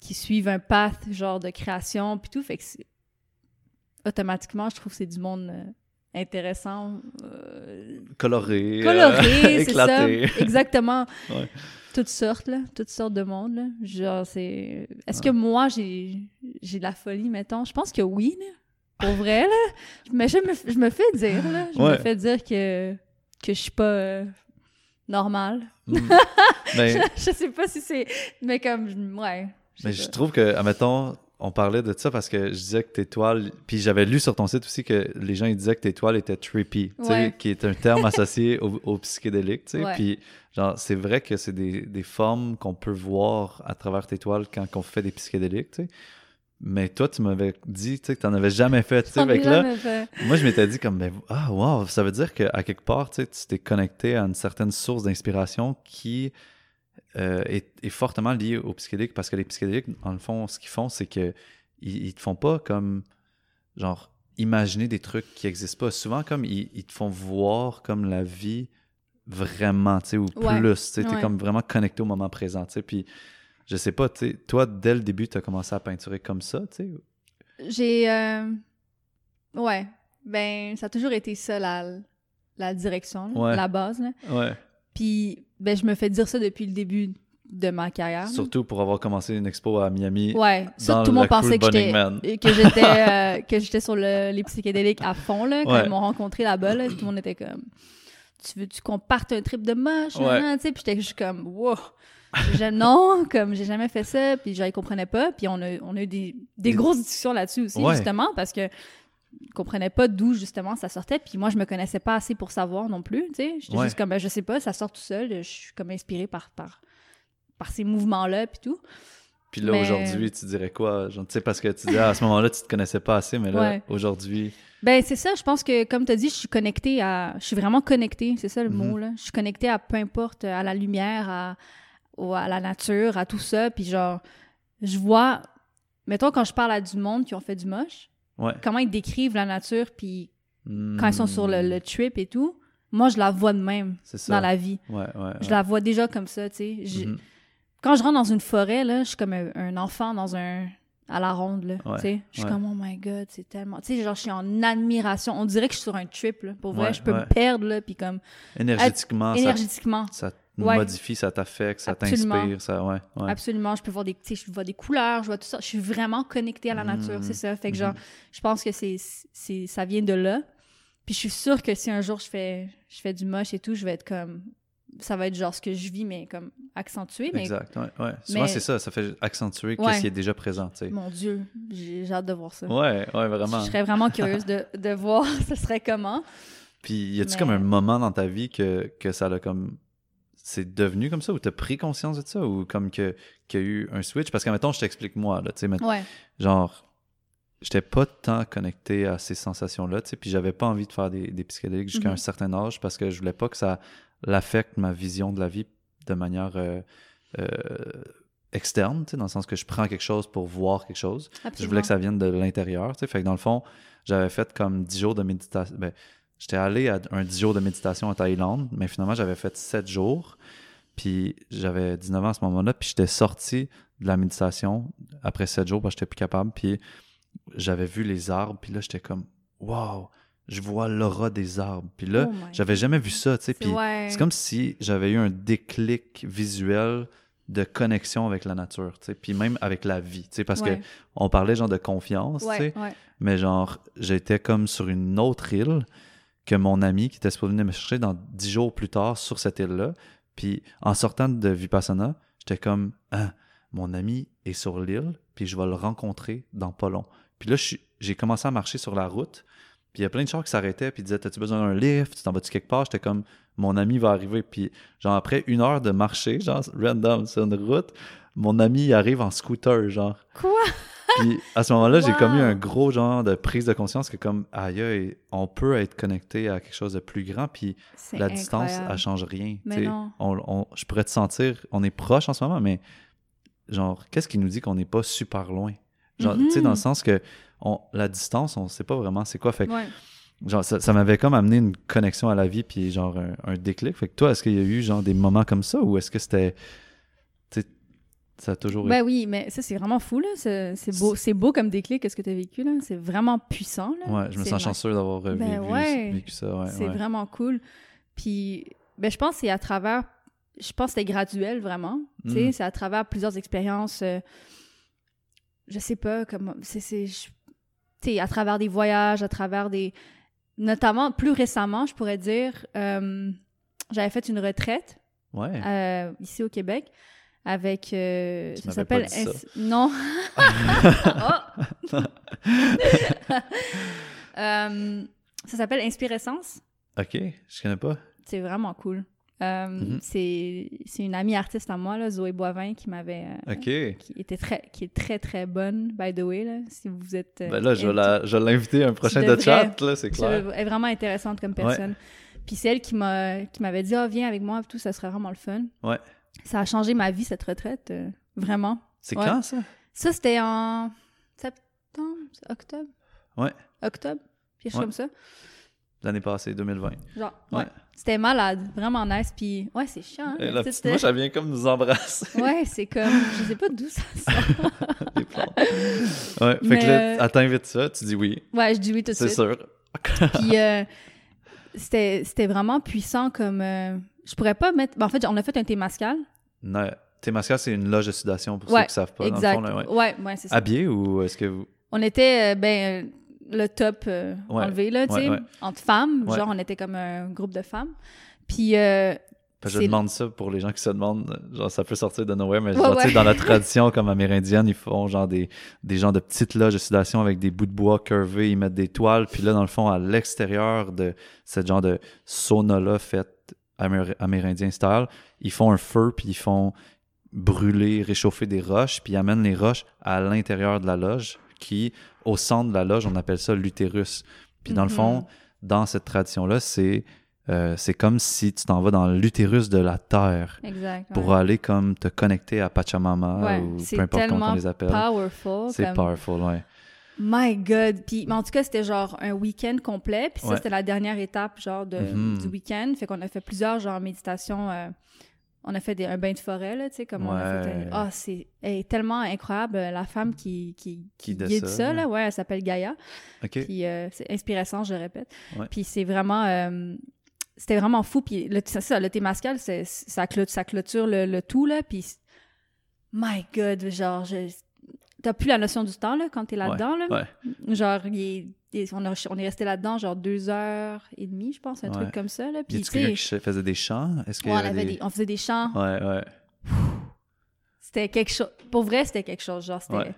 qui suivent un path, genre, de création, puis tout. Fait que c'est- automatiquement, je trouve que c'est du monde euh, intéressant, euh, Coloré. euh, coloré, [LAUGHS] c'est ça. Exactement. [LAUGHS] Ouais. Toutes sortes, là. Toutes sortes de monde, là. Genre, c'est... Est-ce que moi, j'ai j'ai de la folie, mettons? Je pense que oui, là. Pour vrai, là. Mais je me, je me fais dire, là. Je me fais dire que, que je suis pas euh, normale. Mm. [LAUGHS] mais, je sais pas si c'est... Mais comme... je- Ouais. Mais je trouve que, admettons, on parlait de ça parce que je disais que tes toiles. Puis j'avais lu sur ton site aussi que les gens ils disaient que tes toiles étaient trippy, tu Ouais. qui est un terme [LAUGHS] associé au, au psychédélique, tu sais. Ouais. Puis, genre, c'est vrai que c'est des, des formes qu'on peut voir à travers tes toiles quand on fait des psychédéliques, tu sais. Mais toi, tu m'avais dit, tu que t'en avais jamais fait, tu sais. Fait là. Moi, je m'étais dit comme, ah, wow, ça veut dire qu'à quelque part, tu tu t'es connecté à une certaine source d'inspiration qui euh, est, est fortement liée au psychédélique parce que les psychédéliques, en le fond, ce qu'ils font, c'est que ils, ils te font pas comme, genre, imaginer des trucs qui existent pas. Souvent, comme, ils, ils te font voir comme la vie vraiment, tu sais, ou Ouais. plus, tu Ouais. comme vraiment connecté au moment présent, tu sais, puis je sais pas, tu sais, toi, dès le début, tu as commencé à peinturer comme ça, tu sais? J'ai... euh, Ouais. Ben, ça a toujours été ça, la, la direction, là, Ouais. la base, là. Ouais. Puis, ben, je me fais dire ça depuis le début de ma carrière. Surtout pour avoir commencé une expo à Miami. Ouais, ça, tout le monde pensait que j'étais Man. que j'étais [LAUGHS] euh, que j'étais sur le- les psychédéliques à fond là quand Ouais. ils m'ont rencontré là-bas là, tout le monde était comme tu veux qu'on parte un trip de moche Ouais. tu sais puis j'étais juste comme wow J'ai- non comme j'ai jamais fait ça puis je comprenais pas puis on a on a eu des, des grosses discussions là-dessus aussi Ouais. justement parce que je comprenais pas d'où justement ça sortait puis moi je me connaissais pas assez pour savoir non plus tu sais j'étais Ouais. juste comme ben, je sais pas ça sort tout seul je suis comme inspirée par par par ces mouvements là puis tout Puis là, Mais- aujourd'hui, tu dirais quoi? Tu sais, parce que tu disais, à ce moment-là, tu te connaissais pas assez, mais là, Ouais. aujourd'hui... Ben, c'est ça, je pense que, comme tu as dit, je suis connectée à. Je suis vraiment connectée, c'est ça le Mhm. mot, là. Je suis connectée à peu importe, à la lumière, à, à la nature, à tout ça. Puis, genre, je vois. Mettons, quand je parle à du monde qui ont fait du moche, Ouais. comment ils décrivent la nature, puis Hmm. quand ils sont sur le, le trip et tout, moi, je la vois de même ça. dans la vie. Ouais, ouais. Je la vois déjà comme ça, tu sais. Mhm. Quand je rentre dans une forêt, là, je suis comme un, un enfant dans un. à la ronde, là. Tu sais. Je suis comme, oh my god, c'est tellement. Tu sais, genre, je suis en admiration. On dirait que je suis sur un trip, là. Pour vrai, je peux me perdre, là, puis comme. Énergétiquement, énergétiquement. ça, Ouais. modifie, ça t'affecte, ça t'inspire, ça, ouais, ouais. Absolument, je peux voir des, je vois des couleurs, je vois tout ça. Je suis vraiment connectée à la nature, c'est ça. Fait que genre, je pense que c'est, c'est, ça vient de là. Puis je suis sûre que si un jour je fais, je fais du moche et tout, je vais être comme, ça va être genre ce que je vis, mais comme accentué. Mais Exact, ouais, ouais. Souvent, mais- c'est ça, ça fait accentuer Ouais. ce qui est déjà présent, mon Dieu, j'ai, j'ai hâte de voir ça. Ouais, ouais, vraiment. Je serais vraiment curieuse de, de voir [LAUGHS] ce serait comment. Puis, y a-tu Mais- comme un moment dans ta vie que, que ça l'a comme. C'est devenu comme ça, ou t'as pris conscience de ça, ou comme que qu'il y a eu un switch? Parce que, mettons, je t'explique moi, là, tu sais, Ouais. genre, j'étais pas tant connecté à ces sensations-là, tu sais, puis j'avais pas envie de faire des, des psychédéliques jusqu'à un certain âge parce que je voulais pas que ça l'affecte ma vision de la vie de manière euh, euh, externe, tu sais, dans le sens que je prends quelque chose pour voir quelque chose. Je voulais que ça vienne de l'intérieur, tu sais. Fait que dans le fond, j'avais fait comme 10 jours de méditation. Ben, j'étais allé à un 10 jours de méditation en Thaïlande, mais finalement, j'avais fait 7 jours. Puis j'avais 19 ans à ce moment-là, puis j'étais sorti de la méditation après 7 jours parce que j'étais plus capable. Puis j'avais vu les arbres, puis là, j'étais comme, wow, je vois l'aura des arbres. Puis là, Oh j'avais jamais vu ça, tu sais. C'est- Puis ouais. c'est comme si j'avais eu un déclic visuel de connexion avec la nature, tu sais, puis même avec la vie, tu sais, parce Ouais. que on parlait genre de confiance, tu sais, mais genre j'étais comme sur une autre île que mon ami qui était supposé me chercher dans dix jours plus tard sur cette île-là, puis en sortant de Vipassana, j'étais comme ah, mon ami est sur l'île, puis je vais le rencontrer dans pas long. Puis là j'ai commencé à marcher sur la route, puis il y a plein de gens qui s'arrêtaient puis disaient T'as-tu besoin d'un lift? Tu t'en vas-tu quelque part? J'étais comme Mon ami va arriver. Puis, genre, après une heure de marcher, genre, random sur une route, mon ami arrive en scooter, genre. Quoi? Puis à ce moment-là, j'ai comme eu Wow. un gros genre de prise de conscience que, comme, aïe, aïe, on peut être connecté à quelque chose de plus grand, puis la distance, elle change rien. Mais non. On, on- je pourrais te sentir, on est proche en ce moment, mais genre, qu'est-ce qui nous dit qu'on n'est pas super loin? Genre, tu sais, Mhm. dans le sens que on, la distance, on sait pas vraiment c'est quoi. Fait que, Ouais. genre, ça, ça m'avait comme amené une connexion à la vie, puis genre un, un déclic. Fait que toi, est-ce qu'il y a eu genre des moments comme ça, ou est-ce que c'était. Ça a toujours Ben oui, mais ça, c'est vraiment fou, là. C'est beau, c'est beau comme déclic, ce que tu as vécu, là. C'est vraiment puissant, là. Ouais, je me sens chanceux d'avoir Ben vécu, ouais. vécu ça. Ouais, c'est ouais. vraiment cool. Puis, ben, je pense que c'est à travers... Je pense que c'était graduel, vraiment. Tu sais, Mm. c'est à travers plusieurs expériences... euh, je sais pas, comment... C'est... Tu sais, à travers des voyages, à travers des... Notamment, plus récemment, je pourrais dire, euh, j'avais fait une retraite Ouais. euh, ici au Québec avec euh, ça s'appelle non Oh! [LAUGHS] [LAUGHS] Euh, ça s'appelle Inspirescence Ok, je connais pas. c'est vraiment cool Mhm. c'est c'est une amie artiste à moi là, Zoé Boivin qui m'avait euh, Ok. qui était très qui est très très bonne by the way là, si vous êtes euh, Ben là, je vais l'inviter à un prochain de chat, là, c'est clair. Elle est vraiment intéressante comme personne. Puis c'est elle qui m'a qui m'avait dit ah viens avec moi tout ça serait vraiment le fun. Ouais. Ça a changé ma vie cette retraite euh, vraiment. C'est Ouais. quand ça? Ça c'était en septembre, octobre. Ouais. Octobre, quelque chose Ouais. comme ça. L'année passée, 2020. Genre ouais. Ouais. C'était malade, vraiment nice puis ouais, c'est chiant. hein, Et la petite- petite mouche, elle vient comme nous embrasser. [LAUGHS] Ouais, c'est comme je sais pas d'où ça [LAUGHS] sort. Plantes. Ouais, fait que là, euh, elle t'invite ça, tu dis oui, Ouais, je dis oui tout de c'est suite. sûr. Puis euh, c'était c'était vraiment puissant comme euh, je pourrais pas mettre ben, en fait, on a fait un témascal. Non, Témascal, c'est une loge de sudation pour Ouais, ceux qui savent pas. exact. Dans le fond, là, ouais. ouais, ouais, c'est ça. Habillé ou est-ce que vous? On était, euh, ben, euh, le top euh, enlevé, là, tu sais, entre femmes. Genre, on était comme un groupe de femmes. Puis, euh, je demande ça pour les gens qui se demandent, genre ça peut sortir de nowhere, mais genre, dans la [LAUGHS] tradition comme amérindienne, ils font genre des, des genres de petites loges de sudation avec des bouts de bois curvés, ils mettent des toiles, puis là, dans le fond, à l'extérieur de ce genre de sauna-là fait amér- amérindien style, ils font un feu, puis ils font brûler, réchauffer des roches, puis ils amènent les roches à l'intérieur de la loge, qui, au centre de la loge, on appelle ça l'utérus. Puis dans le Mhm. fond, dans cette tradition-là, c'est euh, c'est comme si tu t'en vas dans l'utérus de la terre exact. pour aller comme te connecter à Pachamama Ouais, ou c'est peu importe comment on les appelle. Powerful. C'est comme- powerful, ouais. My God. Puis, mais en tout cas, c'était genre un week-end complet. Puis ça, Ouais. c'était la dernière étape, genre, de, Mhm. du week-end. Fait qu'on a fait plusieurs, genre, méditations. euh, on a fait des, un bain de forêt, là, tu sais, comme on a fait. Euh, Ah, c'est elle est tellement incroyable, la femme qui, qui, Qui de guide ça, là. Ouais, elle s'appelle Gaïa. Puis euh, c'est inspirant, je répète. Ouais. Puis c'est vraiment. euh, c'était vraiment fou. Puis le, c'est ça, le Témascal, c'est, ça, clôture, ça clôture le, le tout, là. Puis, my God, genre, je- t'as plus la notion du temps, là, quand t'es là-dedans, là. Ouais. Genre, il est- on, a- on est resté là-dedans, genre, deux heures et demie, je pense, un Ouais. truc comme ça, là. Y Puis, tu quelqu'un qui faisait des chants? Est-ce y on, avait avait des... des- on faisait des chants. Ouais, ouais. C'était quelque chose... Pour vrai, c'était quelque chose, genre, c'était...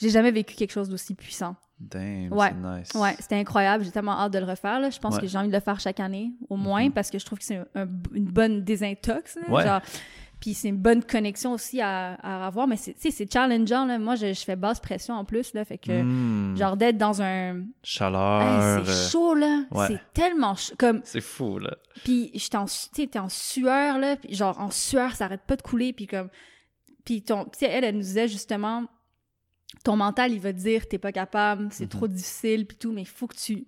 J'ai jamais vécu quelque chose d'aussi puissant. Damn, Ouais. c'est nice. Ouais, c'était incroyable. J'ai tellement hâte de le refaire. Là. Je pense que j'ai envie de le faire chaque année, au moins, Mhm. parce que je trouve que c'est un- un- une bonne désintox. là. Genre, puis c'est une bonne connexion aussi à, à avoir. Mais c'est, c'est challengeant. Là. Moi, je, je fais basse pression en plus. Là, fait que, Hmm. genre, d'être dans un. Chaleur. Hey, euh, c'est chaud, là. ouais. C'est tellement chaud. Comme, C'est fou, là. puis j'étais en, su- tu sais, t'es en sueur, là. Puis genre, en sueur, ça arrête pas de couler. Puis comme. Puis ton. Tu sais, elle, elle nous disait justement. Ton mental, il va te dire t'es pas capable, c'est Mhm. trop difficile, puis tout, mais il faut que tu. Tu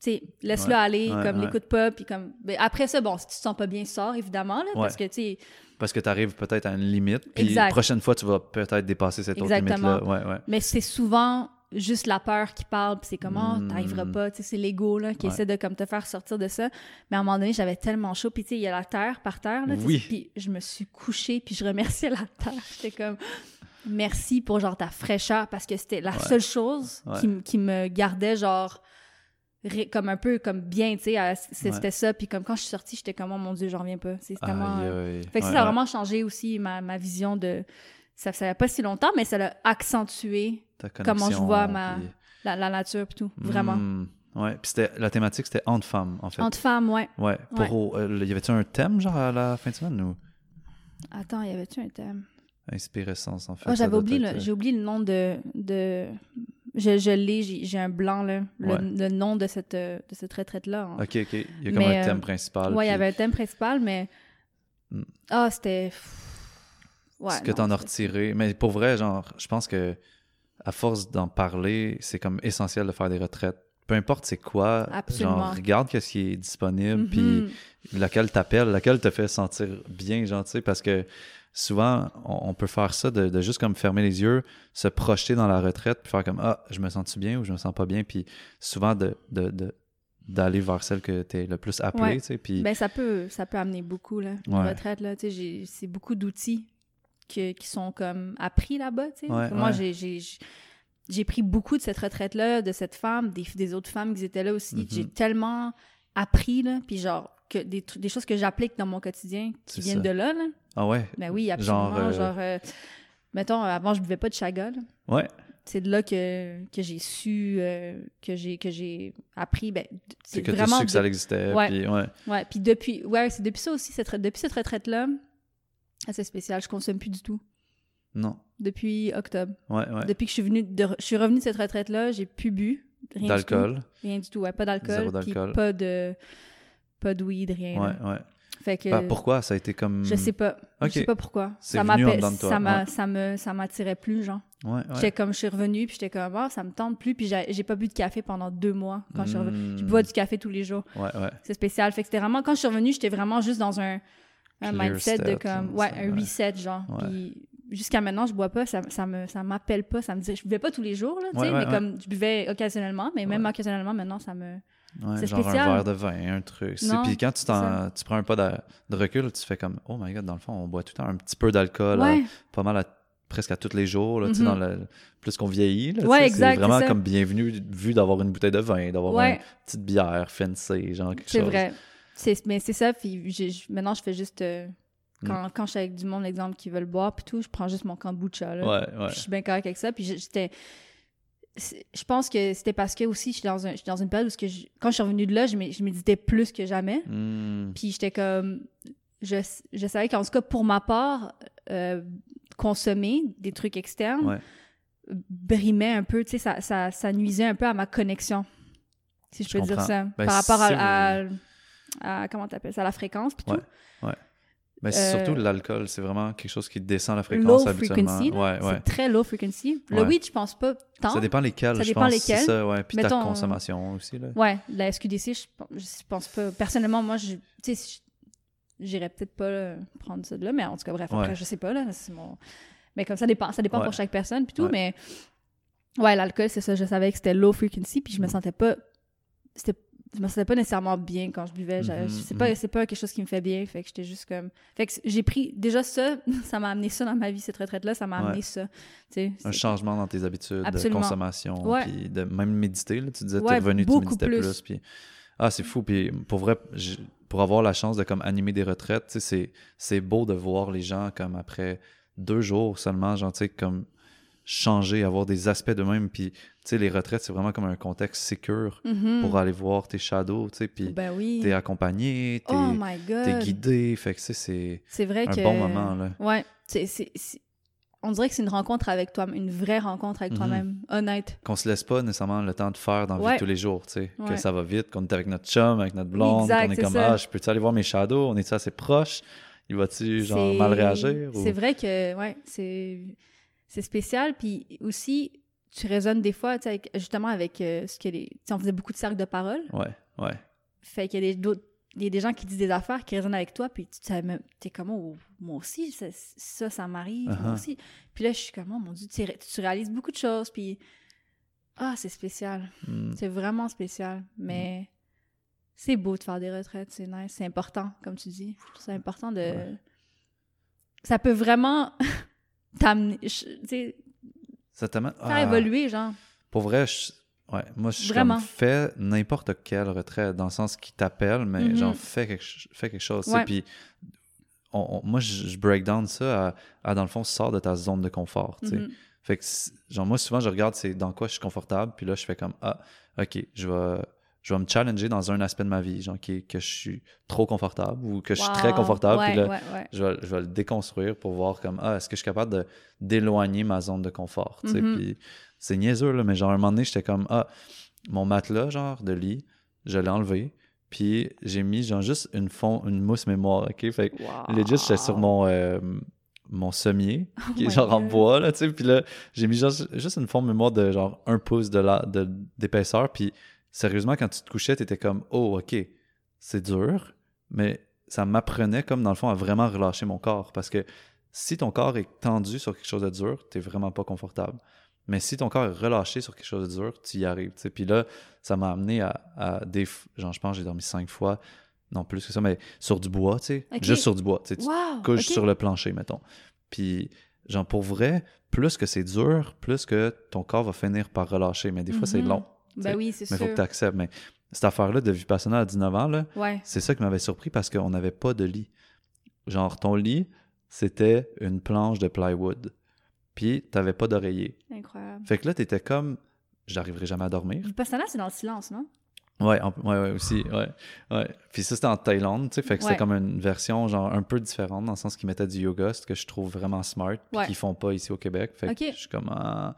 sais, laisse-le Ouais, aller, ouais, comme ouais. l'écoute pas, puis comme. ben, après ça, bon, si tu te sens pas bien, sors, évidemment, là, parce que, tu sais, Parce que tu arrives peut-être à une limite, puis la prochaine fois, tu vas peut-être dépasser cette Exactement. autre limite-là. Ouais, ouais. mais c'est souvent juste la peur qui parle, puis c'est comment Mm. t'arriveras pas, tu sais, c'est l'ego, là, qui Ouais. essaie de comme te faire sortir de ça. Mais à un moment donné, j'avais tellement chaud, puis tu sais, il y a la terre par terre, là, Oui. puis je me suis couchée, puis je remerciais la terre. [LAUGHS] J'étais comme, merci pour, genre, ta fraîcheur, parce que c'était la Ouais. seule chose Ouais. qui, qui me gardait, genre, comme un peu, comme bien, tu sais, c'était Ouais. ça, puis comme quand je suis sortie, j'étais comme, oh mon Dieu, j'en reviens pas. C'est tellement... Euh. Fait que ça, Ouais, ça a ouais. vraiment changé aussi ma, ma vision de... Ça fait pas si longtemps, mais ça l'a accentué comment je vois ma- puis- la, la nature et tout, vraiment. Hmm. Ouais, puis c'était la thématique, c'était entre femmes, en fait. Entre femmes, ouais. Ouais. Pour, euh, y avait-tu un thème, genre, à la fin de semaine, ou? Attends, y avait-tu un thème? inspirescence, en fait? Oh, ça j'avais oublié, être, euh, j'ai oublié le nom de... de... Je, je l'ai, j'ai un blanc, là. Le, Ouais. le nom de cette, euh, de cette retraite-là. hein. Ok, ok. Il y a comme Mais, un euh, thème principal. ouais, il y avait un thème principal, mais... Hmm. Ah, c'était... Ouais, ce que t'en as retiré. Mais pour vrai, genre, je pense que à force d'en parler, c'est comme essentiel de faire des retraites. Peu importe c'est quoi, Absolument. genre, regarde qu'est-ce qui est disponible, puis laquelle t'appelle, laquelle te fait sentir bien, genre, tu sais, parce que souvent, on, on peut faire ça de, de juste comme fermer les yeux, se projeter dans la retraite, puis faire comme, ah, je me sens-tu bien ou je me sens pas bien, puis souvent de, d'aller vers celle que t'es le plus appelé, Ouais. tu sais, puis... Ben, ça peut, ça peut amener beaucoup, là, une Ouais. retraite, là. Tu sais, c'est beaucoup d'outils que- qui sont comme appris là-bas, tu sais. Ouais, Moi, j'ai- j'ai pris beaucoup de cette retraite-là, de cette femme, des, des autres femmes qui étaient là aussi. Mhm. J'ai tellement appris, là, puis genre, que des, des choses que j'applique dans mon quotidien qui viennent ça. de là, là. Ah ouais? Ben oui, absolument. Genre, Genre, euh, euh, mettons, avant, je buvais pas de chaga, là. Ouais. C'est de là que, que j'ai su, euh, que j'ai que j'ai appris. Ben, C'est que vraiment su que ça existait, Ouais. puis ouais. Ouais, puis depuis, ouais, c'est depuis ça aussi, cette, depuis cette retraite-là, assez spécial, je consomme plus du tout. Non. Depuis octobre. Ouais, ouais. Depuis que je suis venue, de, je suis revenue de cette retraite-là, j'ai plus bu. Rien du D'alcool. tout. Rien du tout, ouais, pas d'alcool. Zéro puis d'alcool. pas de, pas de weed, rien. Ouais, là. ouais. Fait que, Bah, pourquoi? Ça a été comme. je sais pas. Je sais pas pourquoi. Ça toi, ça m'a, ouais. ça me, ça m'attirait plus, genre. Ouais, ouais. J'étais comme, je suis revenue, puis j'étais comme, ah, ça me tente plus, puis j'ai, pas bu de café pendant deux mois quand je suis revenue. Je Hmm. bois du café tous les jours. C'est spécial. Fait que c'était vraiment, quand je suis revenue, j'étais vraiment juste dans un, mindset de comme, ouais, un reset, genre. Puis jusqu'à maintenant, je bois pas, ça, ça me, ça m'appelle pas, ça me dit, je buvais pas tous les jours, là, tu sais, mais comme, je buvais occasionnellement, mais même occasionnellement, maintenant, ça me, Ouais, genre spécial. un verre de vin, un truc. Puis quand tu, tu prends un pas de, de recul, tu fais comme Oh my god, dans le fond, on boit tout le temps un petit peu d'alcool, ouais, pas mal à- presque à tous les jours, là, Mhm. dans le, plus qu'on vieillit. Là, Ouais, C'est vraiment comme bienvenu vu d'avoir une bouteille de vin, d'avoir une petite bière fancy, genre quelque c'est chose. vrai. C'est, mais c'est ça, puis maintenant, je fais juste, euh, Mm. quand, quand je suis avec du monde, exemple, qui veulent boire, puis tout, je prends juste mon kombucha, là. Je suis bien correct avec ça. Puis j'étais. Je pense que c'était parce que aussi, je suis dans, un, je suis dans une période où que je- quand je suis revenue de là, je je méditais plus que jamais. Hmm. Puis j'étais comme. Je, je savais qu'en tout cas, pour ma part, euh, consommer des trucs externes Ouais. brimait un peu, tu sais, ça, ça, ça nuisait un peu à ma connexion. Si je, peux dire ça. Ben, par rapport à, à, à- Comment t'appelles ça, à la fréquence, puis Ouais. tout. Mais c'est Euh, surtout l'alcool, c'est vraiment quelque chose qui descend la Low fréquence habituellement. frequency, Ouais, ouais. c'est très low frequency. Le weed, je pense pas tant. Ça dépend lesquels, Ça je dépend pense. lesquels. C'est ça, ouais. Puis ta consommation aussi, là. Ouais, la SQDC, je, je pense pas. Personnellement, moi, je, tu sais, je- j'irais peut-être pas là, prendre ça de là, mais en tout cas, bref, après, je sais pas, là, c'est mon... Mais comme ça dépend, ça dépend pour chaque personne, puis tout, mais... Ouais, l'alcool, c'est ça, je savais que c'était low frequency, puis je me sentais pas... C'était... je me sentais pas nécessairement bien quand je buvais. Je- Mhm, C'est pas, c'est pas quelque chose qui me fait bien. Fait que j'étais juste comme. Fait que j'ai pris. Déjà, ça, [LAUGHS] ça m'a amené ça dans ma vie, cette retraite-là. Ça m'a Ouais. amené ça. Un changement dans tes habitudes Absolument. de consommation, Ouais. puis de même méditer. Là, tu disais, Ouais, t'es revenu, tu méditais plus. plus. puis... Ah, c'est fou. Puis pour vrai, pour avoir la chance de comme animer des retraites, c'est beau de voir les gens comme après deux jours seulement, genre, tu sais, comme changer, avoir des aspects d'eux-mêmes. Puis, tu sais, les retraites, c'est vraiment comme un contexte sécure Mhm. pour aller voir tes shadows, tu sais, puis Ben oui. t'es accompagné, t'es, Oh guidé. Fait que, tu sais, c'est C'est vrai un que. bon moment, là. Ouais. On dirait que c'est une rencontre avec toi, une vraie rencontre avec Mhm. toi-même, honnête. qu'on se laisse pas nécessairement le temps de faire dans la vie de tous les jours, tu sais. Que ça va vite, qu'on est avec notre chum, avec notre blonde, qu'on est comme ça. Ah, je peux-tu aller voir mes shadows? On est-tu assez proche? Il va-tu genre mal réagir? ou- C'est vrai que, ouais, c'est c'est spécial. Puis aussi, tu résonnes des fois, tu sais, avec- justement, avec euh, ce que les. on faisait beaucoup de cercles de parole. Ouais, ouais. Fait qu'il y a des, d'autres- il y a des gens qui disent des affaires qui résonnent avec toi, puis tu t'es comme, oh, moi aussi, ça, ça, ça m'arrive, moi Uh-huh. aussi. Puis là, je suis comme, oh mon Dieu, tu, tu réalises beaucoup de choses, puis ah, c'est spécial. Hmm. C'est vraiment spécial. Mais c'est beau de faire des retraites, c'est nice, c'est important, comme tu dis. Je trouve ça important de. Ouais. Ça peut vraiment [LAUGHS] t'amener, Ça t'amène- faire Ah, évoluer, genre. Pour vrai, je... ouais, moi, je suis Vraiment. comme fais n'importe quelle retraite, dans le sens qui t'appelle, mais Mhm. genre fais quelque, fais quelque chose. Ouais. Puis on- on- moi, je, je break down ça à, à, dans le fond, sors de ta zone de confort. Mhm. Fait que, genre, moi, souvent, je regarde c'est dans quoi je suis confortable, puis là, je fais comme, ah, ok, je vais, je vais me challenger dans un aspect de ma vie, genre, qui est que je suis trop confortable ou que je suis très confortable, Ouais, puis là, ouais, ouais. je, vais, je vais le déconstruire pour voir comme, ah, est-ce que je suis capable de, d'éloigner ma zone de confort, tu sais, Mhm. puis c'est niaiseux, là, mais genre, à un moment donné, j'étais comme, ah, mon matelas, genre, de lit, je l'ai enlevé, puis j'ai mis, genre, juste une, fond, une mousse mémoire, ok? Fait que, Wow. Legit, j'étais sur mon, euh, mon sommier, [LAUGHS] qui est Oh genre en bois, là, tu sais. Puis là, j'ai mis genre- juste une forme mémoire de genre un pouce de la- de- d'épaisseur. Puis sérieusement, quand tu te couchais, t'étais comme, oh, OK, c'est dur, mais ça m'apprenait comme, dans le fond, à vraiment relâcher mon corps. Parce que si ton corps est tendu sur quelque chose de dur, t'es vraiment pas confortable. Mais si ton corps est relâché sur quelque chose de dur, tu y arrives. tu sais. Puis là, ça m'a amené à, à des. Genre, je pense j'ai dormi cinq fois, non plus que ça, mais sur du bois, tu sais. Juste sur du bois. tu. Tu Wow, couches sur le plancher, mettons. Puis, genre, pour vrai, plus que c'est dur, plus que ton corps va finir par relâcher. Mais des fois, c'est Mhm. long. Ben oui, c'est Mais il faut sûr. que tu acceptes. Mais cette affaire-là de Vipassana à 19 ans, là, Ouais. c'est ça qui m'avait surpris parce qu'on n'avait pas de lit. Genre, ton lit, c'était une planche de plywood. Puis, t'avais pas d'oreiller. Incroyable. Fait que là, t'étais comme, j'arriverai jamais à dormir. Vipassana, c'est dans le silence, non? Ouais, en- ouais, ouais, aussi, ouais, ouais. Puis ça, c'était en Thaïlande, tu sais, fait que c'était comme une version, genre, un peu différente, dans le sens qu'ils mettaient du yoga, ce que je trouve vraiment smart, puis qu'ils font pas ici au Québec. Fait que je suis comme, ah.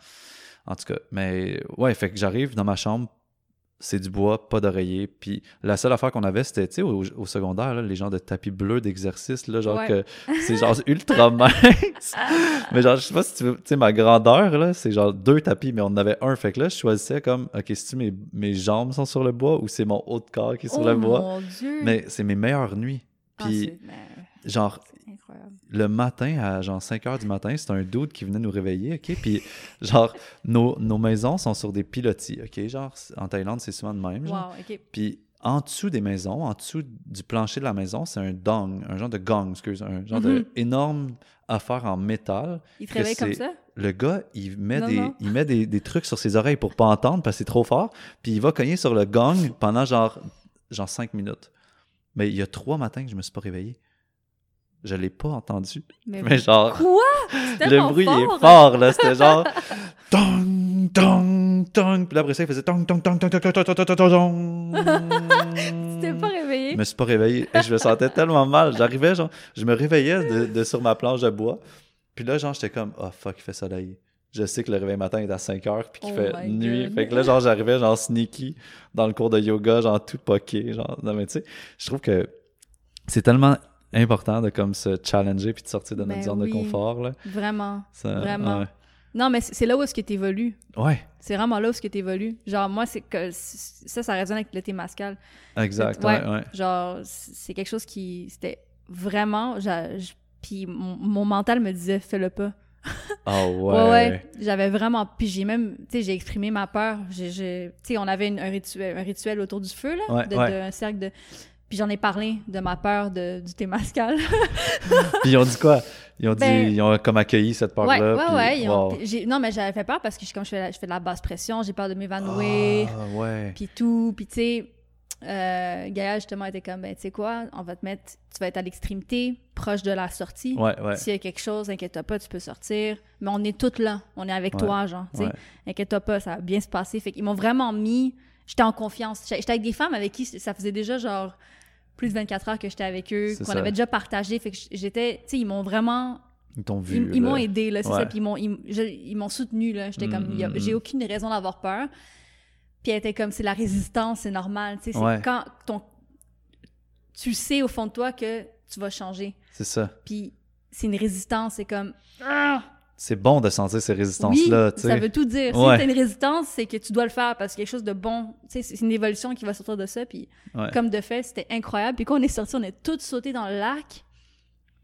En tout cas, mais ouais, fait que j'arrive dans ma chambre, c'est du bois, pas d'oreiller, puis la seule affaire qu'on avait, c'était, tu sais, au, au secondaire, là, les genres de tapis bleus d'exercice, là, genre Ouais. que [LAUGHS] c'est genre ultra mince. mais genre, je sais pas si tu veux, tu sais, ma grandeur, là, c'est genre deux tapis, mais on en avait un, fait que là, je choisissais comme, ok, si mes, mes jambes sont sur le bois ou c'est mon haut de corps qui est sur oh le bois? mon Dieu! Mais c'est mes meilleures nuits. Ah, Puis, ben, genre, incroyable. le matin, à genre 5 heures du matin, c'est un dude qui venait nous réveiller, OK? Puis, genre, nos, nos maisons sont sur des pilotis, OK? Genre, en Thaïlande, c'est souvent de même. genre. Wow, OK. Puis, en dessous des maisons, en dessous du plancher de la maison, c'est un dong, un genre de gong, excuse, un genre Mhm. de énorme affaire en métal. Il te réveille comme ça? Le gars, il met, Non, des, non. il met des, des trucs sur ses oreilles pour pas entendre parce que c'est trop fort. Puis il va cogner sur le gong pendant genre, genre 5 minutes. Mais il y a trois matins que je me suis pas réveillé. Je l'ai pas entendu. Mais, Mais genre, quoi? Le bruit fort. est fort, là. C'était genre. [LAUGHS] Tong, tong, tong. Puis là, après ça, il faisait tong, tong, tong, tong, tong, tong, tong, tong, tong, tong. Tu t'es pas réveillé? Je me suis pas réveillé et je me sentais [LAUGHS] tellement mal. J'arrivais, genre, je me réveillais de, de sur ma planche de bois. Puis là, genre, j'étais comme, oh fuck, il fait soleil. Je sais que le réveil matin est à 5 heures puis qu'il Oh fait nuit. God. Fait que là, genre, j'arrivais, genre, sneaky dans le cours de yoga, genre, tout poqué. Genre, non, mais tu sais, je trouve que c'est tellement important de comme se challenger puis de sortir de notre Ben zone de confort, là. Vraiment. Ça- Vraiment. Ouais. Non, mais c'est là où est-ce que t'évolues. Ouais, C'est vraiment là où est-ce que t'évolues. Genre, moi, c'est que ça, ça résonne avec le témascal. exact. Ouais. Genre, c'est quelque chose qui. C'était vraiment. Puis mon, mental me disait, fais-le pas. [LAUGHS] Ah ouais. Ouais, ouais. J'avais vraiment. Puis j'ai même. Tu sais, j'ai exprimé ma peur. Tu sais, on avait une- un, rituel, un rituel autour du feu, là. Ouais, de, ouais. de- un cercle de. Puis j'en ai parlé de ma peur de, du Témascal. [LAUGHS] Puis ils ont dit quoi? Ils ont dit, Ben- ils ont comme accueilli cette ouais, part-là. ouais, puis- ouais. ils ont- wow. puis j'ai- non, mais j'avais fait peur parce que je, comme je fais, je fais de la basse pression, j'ai peur de m'évanouir. Ah, ouais. puis tout. Puis tu sais, euh, justement était comme, ben tu sais quoi, on va te mettre, tu vas être à l'extrémité, proche de la sortie. Ouais, ouais. S'il y a quelque chose, inquiète-toi pas, tu peux sortir. Mais on est toutes là, on est avec Ouais. toi, genre, tu sais. Inquiète-toi pas, ça va bien se passer. Fait qu'ils m'ont vraiment mis, j'étais en confiance. J'étais avec des femmes avec qui ça faisait déjà genre plus de 24 heures que j'étais avec eux, C'est qu'on avait déjà partagé. Fait que j'étais, tu sais, ils m'ont vraiment Ils t'ont vu. ils, ils m'ont aidé, là, c'est Ouais. ça. Puis ils m'ont, ils, ils m'ont soutenu, là. J'étais Mm, comme, a- mm, j'ai mm. aucune raison d'avoir peur. Puis elle était comme, c'est la résistance, c'est normal. Tu sais, c'est Ouais. quand ton. Tu sais au fond de toi que tu vas changer. C'est ça. Puis c'est une résistance, c'est comme. Ah! C'est bon de sentir ces résistances-là, ça veut tout dire. Ouais. Si t'as une résistance, c'est que tu dois le faire parce que quelque chose de bon. C'est une évolution qui va sortir de ça. Puis Ouais. comme de fait, c'était incroyable. Puis quand on est sorti, on est toutes sautées dans le lac.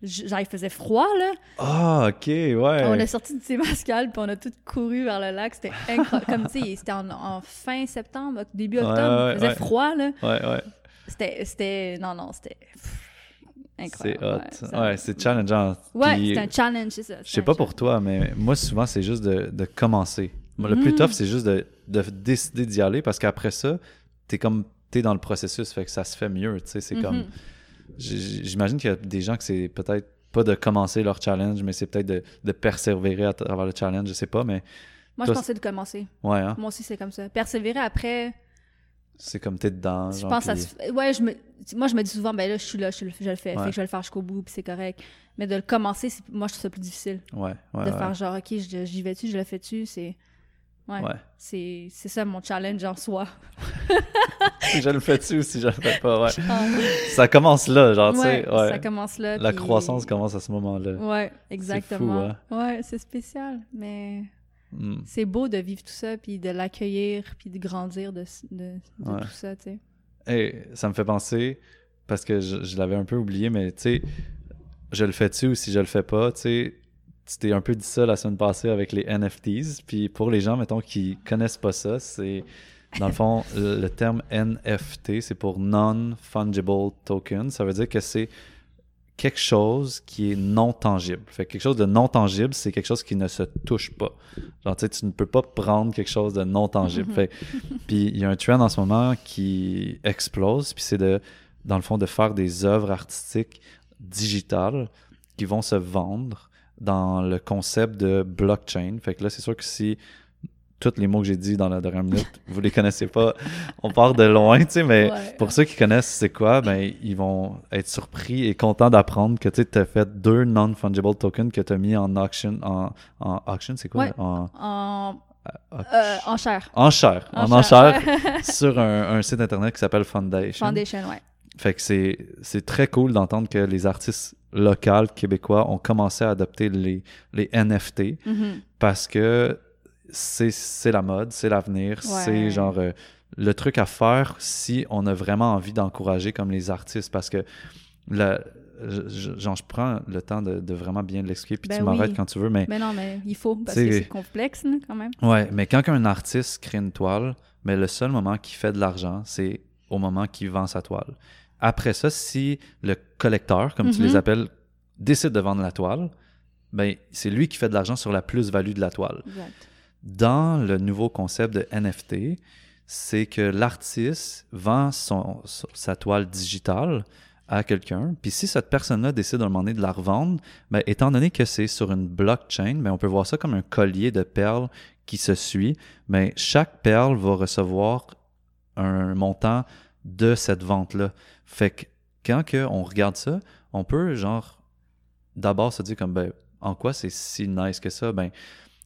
Genre, il faisait froid, là. Ah, ok, ouais. On est sorti du Témascal, puis on a toutes couru vers le lac. C'était incroyable. Comme, tu sais, c'était en, en fin septembre, début octobre. ouais, il faisait froid, là. Ouais, ouais. C'était... c'était- Non, non, c'était... C'est hot. Ouais, c'est challengeant. Ouais, Puis, c'est un challenge, c'est ça. Je sais pas pour toi, mais moi, souvent, c'est juste de, de commencer. Le plus Mhm. tough, c'est juste de, de décider d'y aller parce qu'après ça, t'es comme t'es dans le processus, fait que ça se fait mieux. Tu sais, c'est comme. j- J'imagine qu'il y a des gens que c'est peut-être pas de commencer leur challenge, mais c'est peut-être de, de persévérer à travers le challenge, je sais pas, mais Moi, Toi, je pensais de commencer. ouais, hein, Moi aussi, c'est comme ça. Persévérer après, c'est comme t'es dedans. je genre, pense puis- se fait- Ouais, je me... moi, je me dis souvent, ben là, je suis là, je, le- je le fais. Ouais. Fait que je vais le faire jusqu'au bout, puis c'est correct. Mais de le commencer, c'est- moi, je trouve ça plus difficile. Ouais, ouais, de ouais. faire genre, OK, j'y vais-tu, je le fais-tu, c'est... Ouais. C'est c'est ça mon challenge en soi. Si [LAUGHS] je le fais-tu ou si je le fais pas, ouais. Ça commence là, genre, tu sais, ouais. ça commence là. La puis- croissance commence à ce moment-là. Ouais, exactement. hein. Ouais, c'est spécial, mais Hmm. c'est beau de vivre tout ça, puis de l'accueillir, puis de grandir de, de, de Ouais. tout ça, tu sais. Hey, ça me fait penser, parce que je, je l'avais un peu oublié, mais tu sais, je le fais-tu ou si je le fais pas, tu sais, tu t'es un peu dit ça la semaine passée avec les NFTs. Puis pour les gens, mettons, qui connaissent pas ça, c'est, dans le fond, [LAUGHS] le, le terme NFT, c'est pour Non-Fungible Token. Ça veut dire que c'est quelque chose qui est non tangible. Fait que quelque chose de non tangible, c'est quelque chose qui ne se touche pas. Genre, tu sais, tu ne peux pas prendre quelque chose de non tangible. Mhm. Fait puis il y a un trend en ce moment qui explose, puis c'est de, dans le fond, de faire des œuvres artistiques digitales qui vont se vendre dans le concept de blockchain. Fait que là, c'est sûr que si tous les mots que j'ai dit dans la dernière minute, vous les connaissez pas, on part de loin, tu sais, mais Ouais. pour ceux qui connaissent c'est quoi, ben ils vont être surpris et contents d'apprendre que tu as fait deux non-fungible tokens que tu as mis en auction, en, en auction, c'est quoi? Ouais. En, En, en- euh, en chair. enchère, en [LAUGHS] enchère sur un, un site internet qui s'appelle Foundation. Foundation, ouais. Fait que c'est, très cool d'entendre que les artistes locaux québécois ont commencé à adopter les, les NFT Mhm. parce que c'est, la mode, c'est l'avenir, Ouais. c'est genre euh, le truc à faire si on a vraiment envie d'encourager comme les artistes parce que la, genre, je prends le temps de, de vraiment bien l'expliquer puis Ben tu m'arrêtes oui. quand tu veux, mais Mais non, mais il faut, parce que c'est complexe, quand même. Ouais, mais quand un artiste crée une toile, mais le seul moment qu'il fait de l'argent, c'est au moment qu'il vend sa toile. Après ça, si le collecteur, comme tu Mhm. les appelles, décide de vendre la toile, ben c'est lui qui fait de l'argent sur la plus-value de la toile. Exact. Dans le nouveau concept de NFT, c'est que l'artiste vend sa toile digitale à quelqu'un, puis si cette personne-là décide à un moment de la revendre, ben, étant donné que c'est sur une blockchain, ben, on peut voir ça comme un collier de perles qui se suit, mais chaque perle va recevoir un montant de cette vente-là. Fait que quand on regarde ça, on peut genre d'abord se dire comme ben en quoi c'est si nice que ça? Ben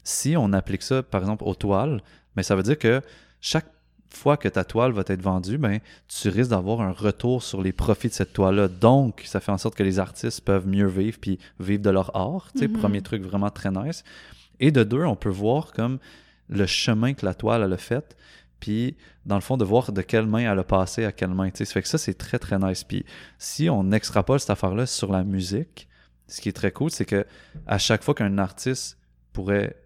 si on applique ça par exemple aux toiles, ben ça veut dire que chaque fois que ta toile va être vendue, ben tu risques d'avoir un retour sur les profits de cette toile-là. Donc, ça fait en sorte que les artistes peuvent mieux vivre puis vivre de leur art. Sais, Mhm. Premier truc vraiment très nice. Et de deux, on peut voir comme le chemin que la toile elle a fait, puis dans le fond, de voir de quelle main elle a passé à quelle main. Ça fait que ça, c'est très, très nice. Puis si on extrapole cette affaire-là sur la musique, ce qui est très cool, c'est que à chaque fois qu'un artiste pourrait,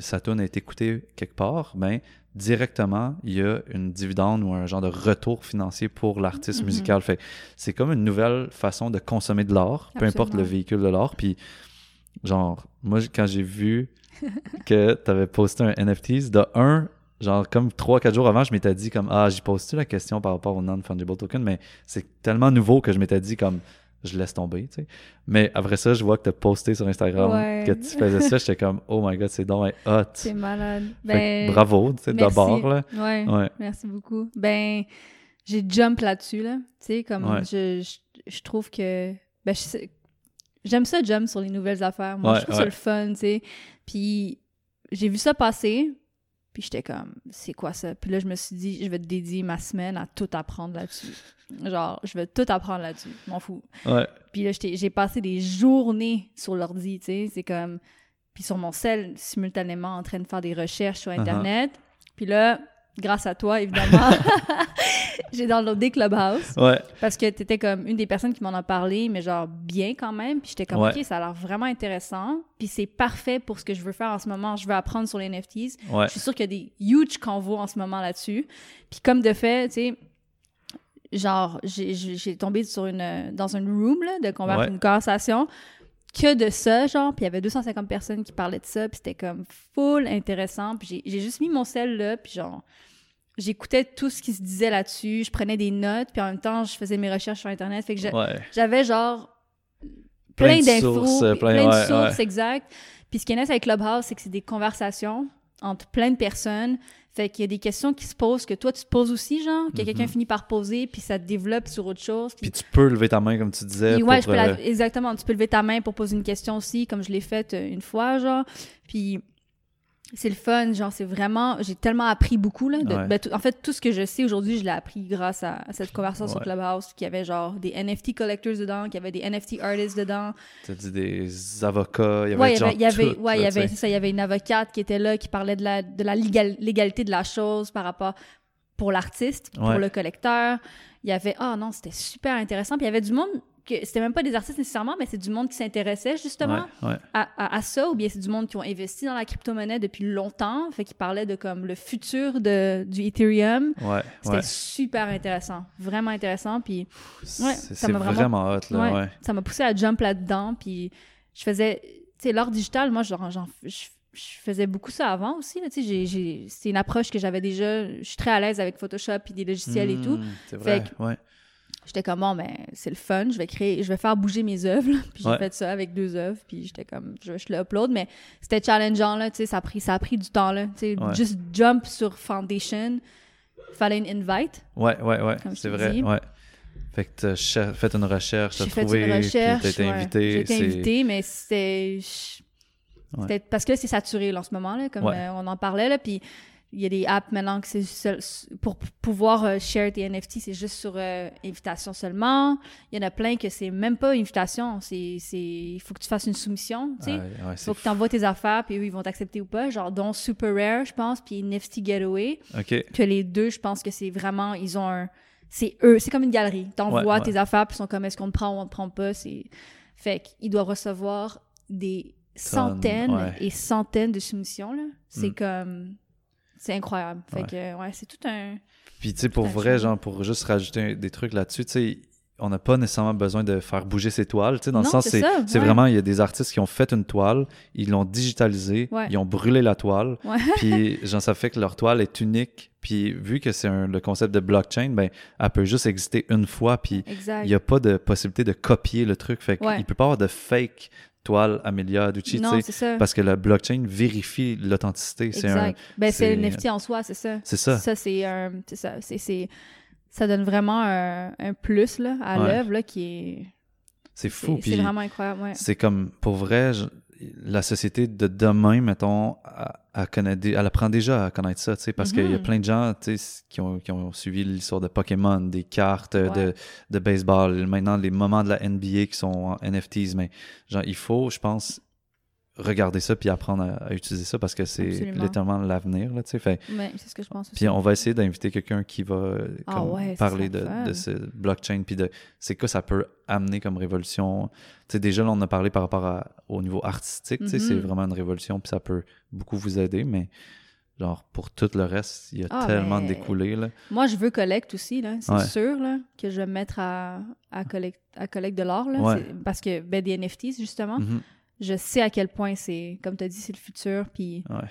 sa tune est écoutée quelque part, ben directement, il y a une dividende ou un genre de retour financier pour l'artiste Mhm. musical. Fait que c'est comme une nouvelle façon de consommer de l'art, peu importe le véhicule de l'art. Puis, genre, moi, quand j'ai vu [LAUGHS] que tu avais posté un NFTs, de un, genre, comme 3-4 jours avant, je m'étais dit, comme, ah, j'y pose-tu la question par rapport au non-fungible token, mais c'est tellement nouveau que je m'étais dit, comme, je laisse tomber, tu sais. Mais après ça, je vois que tu as posté sur Instagram Ouais. que tu faisais ça, j'étais comme, oh my god, c'est donc hot. [LAUGHS] C'est malade. Que Ben, bravo, tu sais, d'abord, là. Ouais. Ouais. Merci beaucoup. Ben, j'ai jump là-dessus, là. Tu sais, comme Ouais. je, je, je trouve que. Ben, j'aime ça, jump sur les nouvelles affaires. Moi, je trouve ça le fun, tu sais. Puis, j'ai vu ça passer, puis j'étais comme, c'est quoi ça? Puis là, je me suis dit, je vais dédier ma semaine à tout apprendre là-dessus. [LAUGHS] Genre, je vais tout apprendre là-dessus. M'en fous. Ouais. Puis là, j'ai passé des journées sur l'ordi, tu sais. C'est comme. Puis sur mon sel, simultanément, en train de faire des recherches sur Uh-huh. Internet. Puis là, grâce à toi, évidemment, [LAUGHS] j'ai downloadé Clubhouse. Ouais. Parce que t'étais comme une des personnes qui m'en a parlé, mais genre bien quand même. Puis j'étais comme, Ouais. OK, ça a l'air vraiment intéressant. Puis c'est parfait pour ce que je veux faire en ce moment. Je veux apprendre sur les NFTs. Ouais. Je suis sûre qu'il y a des huge convos en ce moment là-dessus. Puis comme de fait, tu sais, genre, j'ai- tombé sur une, euh, dans une room là, de conver- Ouais. une conversation que de ça, genre, puis il y avait 250 personnes qui parlaient de ça, puis c'était comme full intéressant. Puis j'ai- juste mis mon sel là, puis genre, j'écoutais tout ce qui se disait là-dessus, je prenais des notes, puis en même temps, je faisais mes recherches sur Internet. Fait que Ouais. j'avais genre Plein d'infos, plein, plein- de ouais, sources ouais. exactes. Puis ce qui est nice avec Clubhouse, c'est que c'est des conversations entre plein de personnes. Fait qu'il y a des questions qui se posent que toi tu te poses aussi, genre, que quelqu'un finit par poser, puis ça te développe sur autre chose. Puis Puis, tu peux lever ta main, comme tu disais. puis ouais, pour, je peux la- euh, exactement. Tu peux lever ta main pour poser une question aussi, comme je l'ai faite euh, une fois, genre. Puis c'est le fun, genre, c'est vraiment. J'ai tellement appris beaucoup, là. de- Ouais. ben, en fait, tout ce que je sais aujourd'hui, je l'ai appris grâce à, à cette conversation sur Ouais. Clubhouse, qu'il y avait genre des NFT collectors dedans, qu'il y avait des NFT artists dedans. T'as dit des avocats, il y avait Ouais, genre il y avait, tout, ouais, il y là, avait, ça, il y avait une avocate qui était là, qui parlait de la, de la légal- légalité de la chose par rapport pour l'artiste, pour le collecteur. Il y avait, ah non, c'était super intéressant. Puis il y avait du monde, que c'était même pas des artistes nécessairement, mais c'est du monde qui s'intéressait justement Ouais, ouais. à, à- à ça, ou bien c'est du monde qui ont investi dans la crypto-monnaie depuis longtemps, fait qu'ils parlaient de comme le futur de, du Ethereum. Ouais, C'était super intéressant, vraiment intéressant. Puis Ouais, ça m'a vraiment- vraiment hot, là, ça m'a poussé à jump là-dedans. Puis je faisais, tu sais, l'art digital, moi, genre, je, je faisais beaucoup ça avant aussi. là, Tu sais, j'ai- j'ai- c'est une approche que j'avais déjà. Je suis très à l'aise avec Photoshop puis des logiciels et tout. Mm, C'est vrai, Fait ouais. J'étais comme, bon, ben, c'est le fun, je vais créer, je vais faire bouger mes œuvres. [LAUGHS] Puis j'ai Ouais. fait ça avec deux œuvres. Puis j'étais comme, je, je l'upload. Mais c'était challengeant, là, tu sais, ça a pris, ça a pris du temps, là. Tu sais, Ouais. juste jump sur Foundation. Fallait une invite. Ouais, ouais, ouais, c'est vrai, ouais. Fait que t'as cher- fait une recherche, t'as J'ai fait trouvé, une recherche. puis t'as été ouais. invité. J'ai été invitée, mais c'était. Parce que c'est saturé là, en ce moment, là, comme euh, on en parlait. Là, puis il y a des apps maintenant que c'est seul- pour pouvoir euh, share tes NFT, c'est juste sur euh, invitation seulement. Il y en a plein que c'est même pas invitation. C'est, c'est, il faut que tu fasses une soumission. Tu sais. Ouais, ouais, faut que tu envoies tes affaires, puis eux, ils vont t'accepter ou pas. Genre, dont Super Rare, je pense, puis NFT Getaway. OK. Que les deux, je pense que c'est vraiment. Ils ont un. C'est eux, c'est comme une galerie. T'envoies Ouais, tes affaires, puis ils sont comme est-ce qu'on te prend ou on te prend pas? C'est... Fait qu'ils doivent recevoir des centaines et centaines de soumissions. Là. C'est Mm. comme. C'est incroyable. Fait Ouais. que, ouais, c'est tout un. Puis, tu sais, pour vrai, genre, pour juste rajouter des trucs là-dessus, tu sais, on n'a pas nécessairement besoin de faire bouger ses toiles. Tu sais, dans le sens, c'est ouais. vraiment, il y a des artistes qui ont fait une toile, ils l'ont digitalisée, Ouais. ils ont brûlé la toile, Ouais. [LAUGHS] puis genre, ça fait que leur toile est unique. Puis, vu que c'est le concept de blockchain, ben, elle peut juste exister une fois, puis il n'y a pas de possibilité de copier le truc. Fait qu'il Ouais. peut pas avoir de fake toile Amelia Ducci, non, ça. parce que la blockchain vérifie l'authenticité. C'est un. Ben, c'est le NFT en soi, c'est ça. c'est ça. Ça, c'est un. C'est ça. C'est, c'est- ça donne vraiment un, un plus là, à Ouais. l'œuvre là, qui est. C'est fou. C'est, vraiment incroyable. Ouais. c'est comme, pour vrai, je- la société de demain, mettons, elle, connaît elle apprend déjà à connaître ça, tu sais, parce qu'il y a Mhm. plein de gens, tu sais, qui ont, qui ont suivi l'histoire de Pokémon, des cartes Ouais. de, de baseball, maintenant les moments de la NBA qui sont en NFTs, mais genre, il faut, je pense, regarder ça puis apprendre à, à utiliser ça parce que c'est littéralement l'avenir, là, tu sais. Fait, Ouais, c'est ce que je pense aussi. puis on va essayer d'inviter quelqu'un qui va Ah comme, ouais, ça parler de, de ce blockchain puis de c'est quoi ça peut amener comme révolution. Tu sais, déjà, là, on a parlé par rapport à- au niveau artistique, tu sais, c'est Mhm. vraiment une révolution puis ça peut beaucoup vous aider, mais genre pour tout le reste, il y a Ah, tellement mais- découlé, là. Moi, je veux collecte aussi, là. C'est Ouais. sûr, là, que je vais me mettre à, à, collecte, à collecte de l'or, là. Parce que, ben, des NFTs, justement, Mhm. Je sais à quel point c'est, comme tu as dit, c'est le futur, puis Ouais.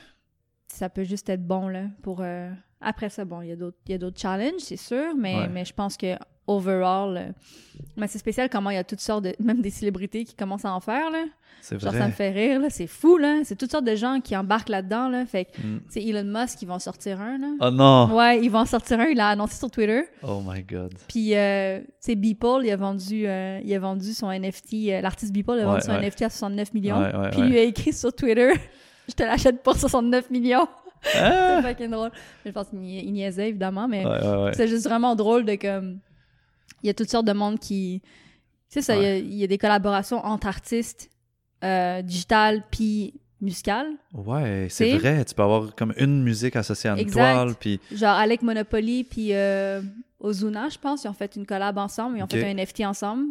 ça peut juste être bon, là, pour... euh, Après ça, bon, il y a d'autres il y a d'autres challenges, c'est sûr, mais, Ouais. mais je pense que overall, euh, mais c'est spécial comment il y a toutes sortes de... [LAUGHS] Même des célébrités qui commencent à en faire, là. C'est Genre, vrai. ça me fait rire, là. C'est fou, là. C'est toutes sortes de gens qui embarquent là-dedans, là. Fait que, Mm. tu sais, Elon Musk, ils vont sortir un, là. Oh non! Ouais, ils vont en sortir un. Il l'a annoncé sur Twitter. Oh my god. Puis, euh, tu sais, Beeple, il a vendu, euh, il a vendu son NFT. euh, L'artiste Beeple a vendu Ouais, son ouais. NFT à 69 millions. Ouais, Puis, il lui a écrit sur Twitter [LAUGHS] Je te l'achète pour 69 millions. Ah! [LAUGHS] C'est fucking drôle. Je pense qu'il nia- il niaisait, évidemment, mais Ouais, ouais, ouais. c'est juste vraiment drôle de comme. Il y a toutes sortes de monde qui. Tu sais, ça, il y a- il y, a des collaborations entre artistes euh, digitales puis musicales. Ouais, c'est vrai. Tu peux avoir comme une musique associée à une Exact. toile, puis Genre Alec Monopoly puis euh, Ozuna, je pense, ils ont fait une collab ensemble, ils ont fait un NFT ensemble.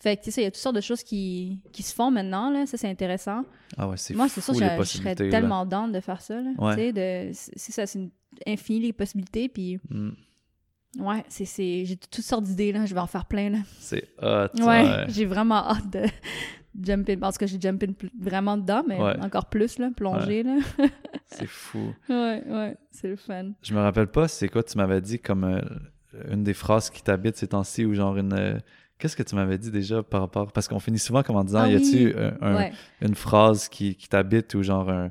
Fait que tu sais, il y a toutes sortes de choses qui, qui se font maintenant, là. Ça, c'est intéressant. ah ouais, c'est Moi, c'est sûr, fou je, serais tellement down de faire ça, là. Ouais. Tu sais, c'est ça, c'est une... infini les possibilités, puis Mm, ouais, c'est, c'est... j'ai toutes sortes d'idées, là. Je vais en faire plein, là. c'est hot. Ouais, Ouais. [LAUGHS] j'ai vraiment hâte de jump in. Parce que j'ai jump in vraiment dedans, mais Ouais. encore plus, là, plongé, là. [LAUGHS] C'est fou. [LAUGHS] ouais, ouais, c'est le fun. Je me rappelle pas, c'est quoi tu m'avais dit comme euh, une des phrases qui t'habite ces temps-ci ou genre une. euh, Qu'est-ce que tu m'avais dit déjà par rapport. Parce qu'on finit souvent comme en disant Ah y a-tu oui. un- un- ouais. une phrase qui, qui t'habite ou genre un.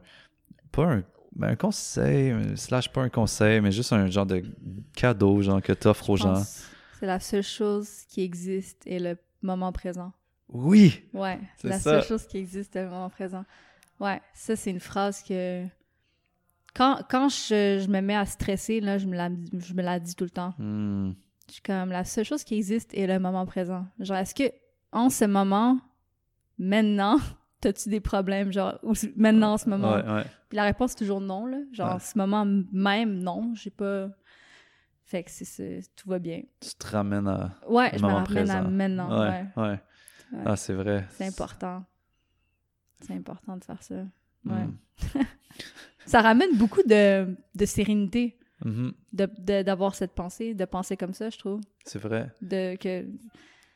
Pas un. Ben, un conseil, slash pas un conseil, mais juste un genre de cadeau genre que t'offres aux Je gens. C'est la seule chose qui existe est le moment présent. Oui! Ouais, C'est la ça. seule chose qui existe est le moment présent. Ouais, ça c'est une phrase que quand, quand je, je me mets à stresser là, je me la je me la dis tout le temps. Hmm. Je suis comme la seule chose qui existe est le moment présent. Genre est-ce que en ce moment maintenant t'as-tu des problèmes genre ou maintenant en ce moment? Ouais, ouais. Puis la réponse est toujours non là. Genre Ouais. en ce moment même non, j'ai pas fait que c'est- tout va bien. Tu te ramènes à. Ouais, je me ramène à maintenant. Ouais, ouais. Ah, c'est vrai. C'est important. C'est important de faire ça. Ouais. Hmm. [LAUGHS] Ça ramène beaucoup de, de sérénité Mhm. de- de- d'avoir cette pensée, de penser comme ça, je trouve. C'est vrai. De que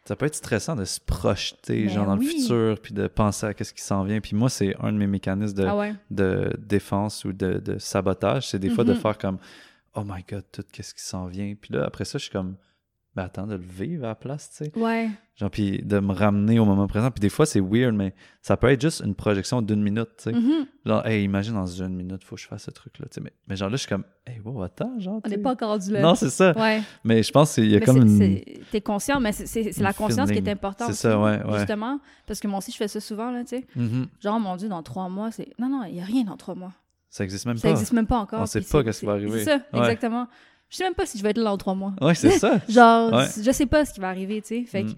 Ça peut être stressant de se projeter Ben genre dans le futur puis de penser à qu'est-ce qui s'en vient. Puis moi, c'est un de mes mécanismes de, ah ouais. de défense ou de, de sabotage. C'est des fois de Mhm. faire comme Oh my god, tout qu'est-ce qui s'en vient. Puis là, après ça, je suis comme Ben attends, de le vivre à la place, tu sais. Ouais. Genre, puis de me ramener au moment présent. Puis des fois, c'est weird, mais ça peut être juste une projection d'une minute, tu sais. Mhm. Genre, hey, imagine dans une minute, faut que je fasse ce truc-là, tu sais. Mais, mais genre là, je suis comme Hey, wow, attends, genre. On n'est pas encore rendu là. Non, c'est ça. Ouais. Mais je pense qu'il y a Mais comme une. T'es conscient, mais c'est- la conscience qui est importante. C'est ça, ouais, ouais. Justement, parce que moi aussi, je fais ça souvent, là, tu sais. Mhm. Genre, mon Dieu, dans trois mois, c'est... Non, non, il n'y a rien dans trois mois. Ça existe même Ça pas. n'existe même pas encore. On sait pas qu'est-ce qui va arriver. C'est ça, Ouais. exactement. Je sais même pas si je vais être là dans trois mois. Ouais, c'est ça. [LAUGHS] Genre, Ouais. je sais pas ce qui va arriver, tu sais. Fait que Mm.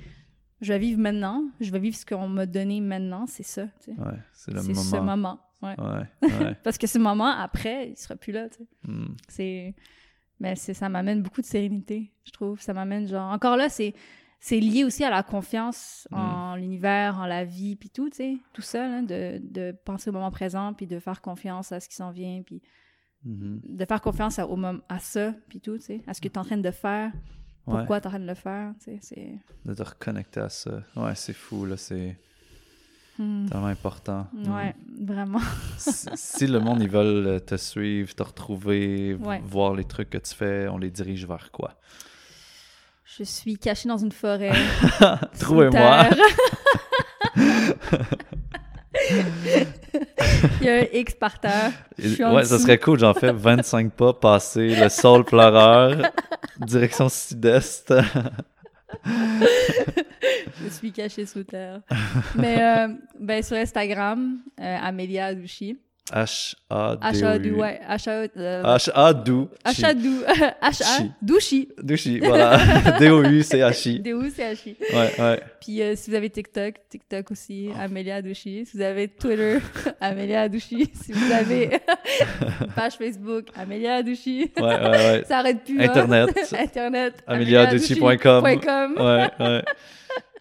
je vais vivre maintenant, je vais vivre ce qu'on m'a donné maintenant, c'est ça, tu sais. Ouais, c'est le C'est ce moment. moment, ouais. Ouais, ouais. [LAUGHS] Parce que ce moment, après, il sera plus là, tu sais. Mm. C'est... Mais c'est, ça m'amène beaucoup de sérénité, je trouve. Ça m'amène, genre... Encore là, c'est, c'est lié aussi à la confiance Mm. en l'univers, en la vie, puis tout, tu sais. Tout ça, là, de, de penser au moment présent, puis de faire confiance à ce qui s'en vient, puis Mhm. de faire confiance à, au à ça, puis tout, tu sais. À ce que tu es en train de faire, Ouais, pourquoi tu es en train de le faire, tu sais. C'est... de te reconnecter à ça. Ouais, c'est fou, là. C'est Hmm. tellement important. Mm. Ouais, vraiment. [LAUGHS] si, si le monde, ils veulent te suivre, te retrouver, Ouais. voir les trucs que tu fais, on les dirige vers quoi? Je suis cachée dans une forêt. [LAUGHS] Trouvez-moi! [LAUGHS] [LAUGHS] Il y a un X par terre. Ouais, ça serait cool. J'en fais 25 pas, passer le sol pleureur, [LAUGHS] direction sud-est. [LAUGHS] Je suis cachée sous terre. Mais euh, ben, sur Instagram, euh, Amélia Adouchi. H-A-D-O-U. H-A-D-O, ouais. H-A... euh, H-A-D-O. H-A-D-O. H-A... Douchi. Douchi, [LAUGHS] voilà. [LAUGHS] D-O-U-C-H-I. D-O-U-C-H-I. Ouais, ouais. Puis euh, si vous avez TikTok, TikTok aussi, Amélia Adouchi. Si vous avez Twitter, [LAUGHS] Amélia Adouchi. Si vous avez page Facebook, Amélia Adouchi. Ouais, ouais, ouais. Ça arrête plus. hein. Internet. Internet. AméliaAdouchi.com. AméliaAdouchi.com. Ouais, ouais.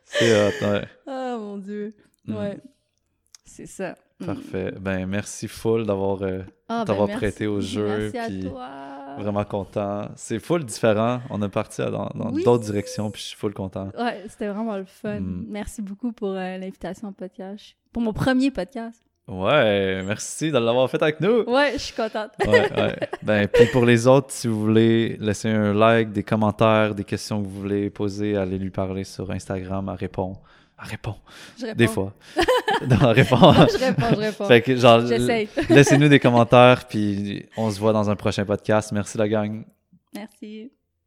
C'est hot, ouais. Oh mon Dieu. Mm. Ouais. C'est ça. Mm. Parfait. Ben, merci full d'avoir euh, Ah, ben, prêté au jeu. Merci à toi. Vraiment content. C'est full différent. On est parti à- dans Oui. d'autres directions, puis je suis full content. Ouais, c'était vraiment le fun. Mm. Merci beaucoup pour euh, l'invitation au podcast. Pour mon premier podcast. Ouais, merci de l'avoir fait avec nous. Ouais, je suis contente. Ouais, ouais. [LAUGHS] Ben, puis pour les autres, si vous voulez laisser un like, des commentaires, des questions que vous voulez poser, allez lui parler sur Instagram. Elle répond. Elle répond. Je réponds. Des fois. [LAUGHS] non, elle répond. [LAUGHS] je réponds, je réponds. fait que, genre, J'essaye. laissez-nous des commentaires, puis on se voit dans un prochain podcast. Merci la gang. Merci.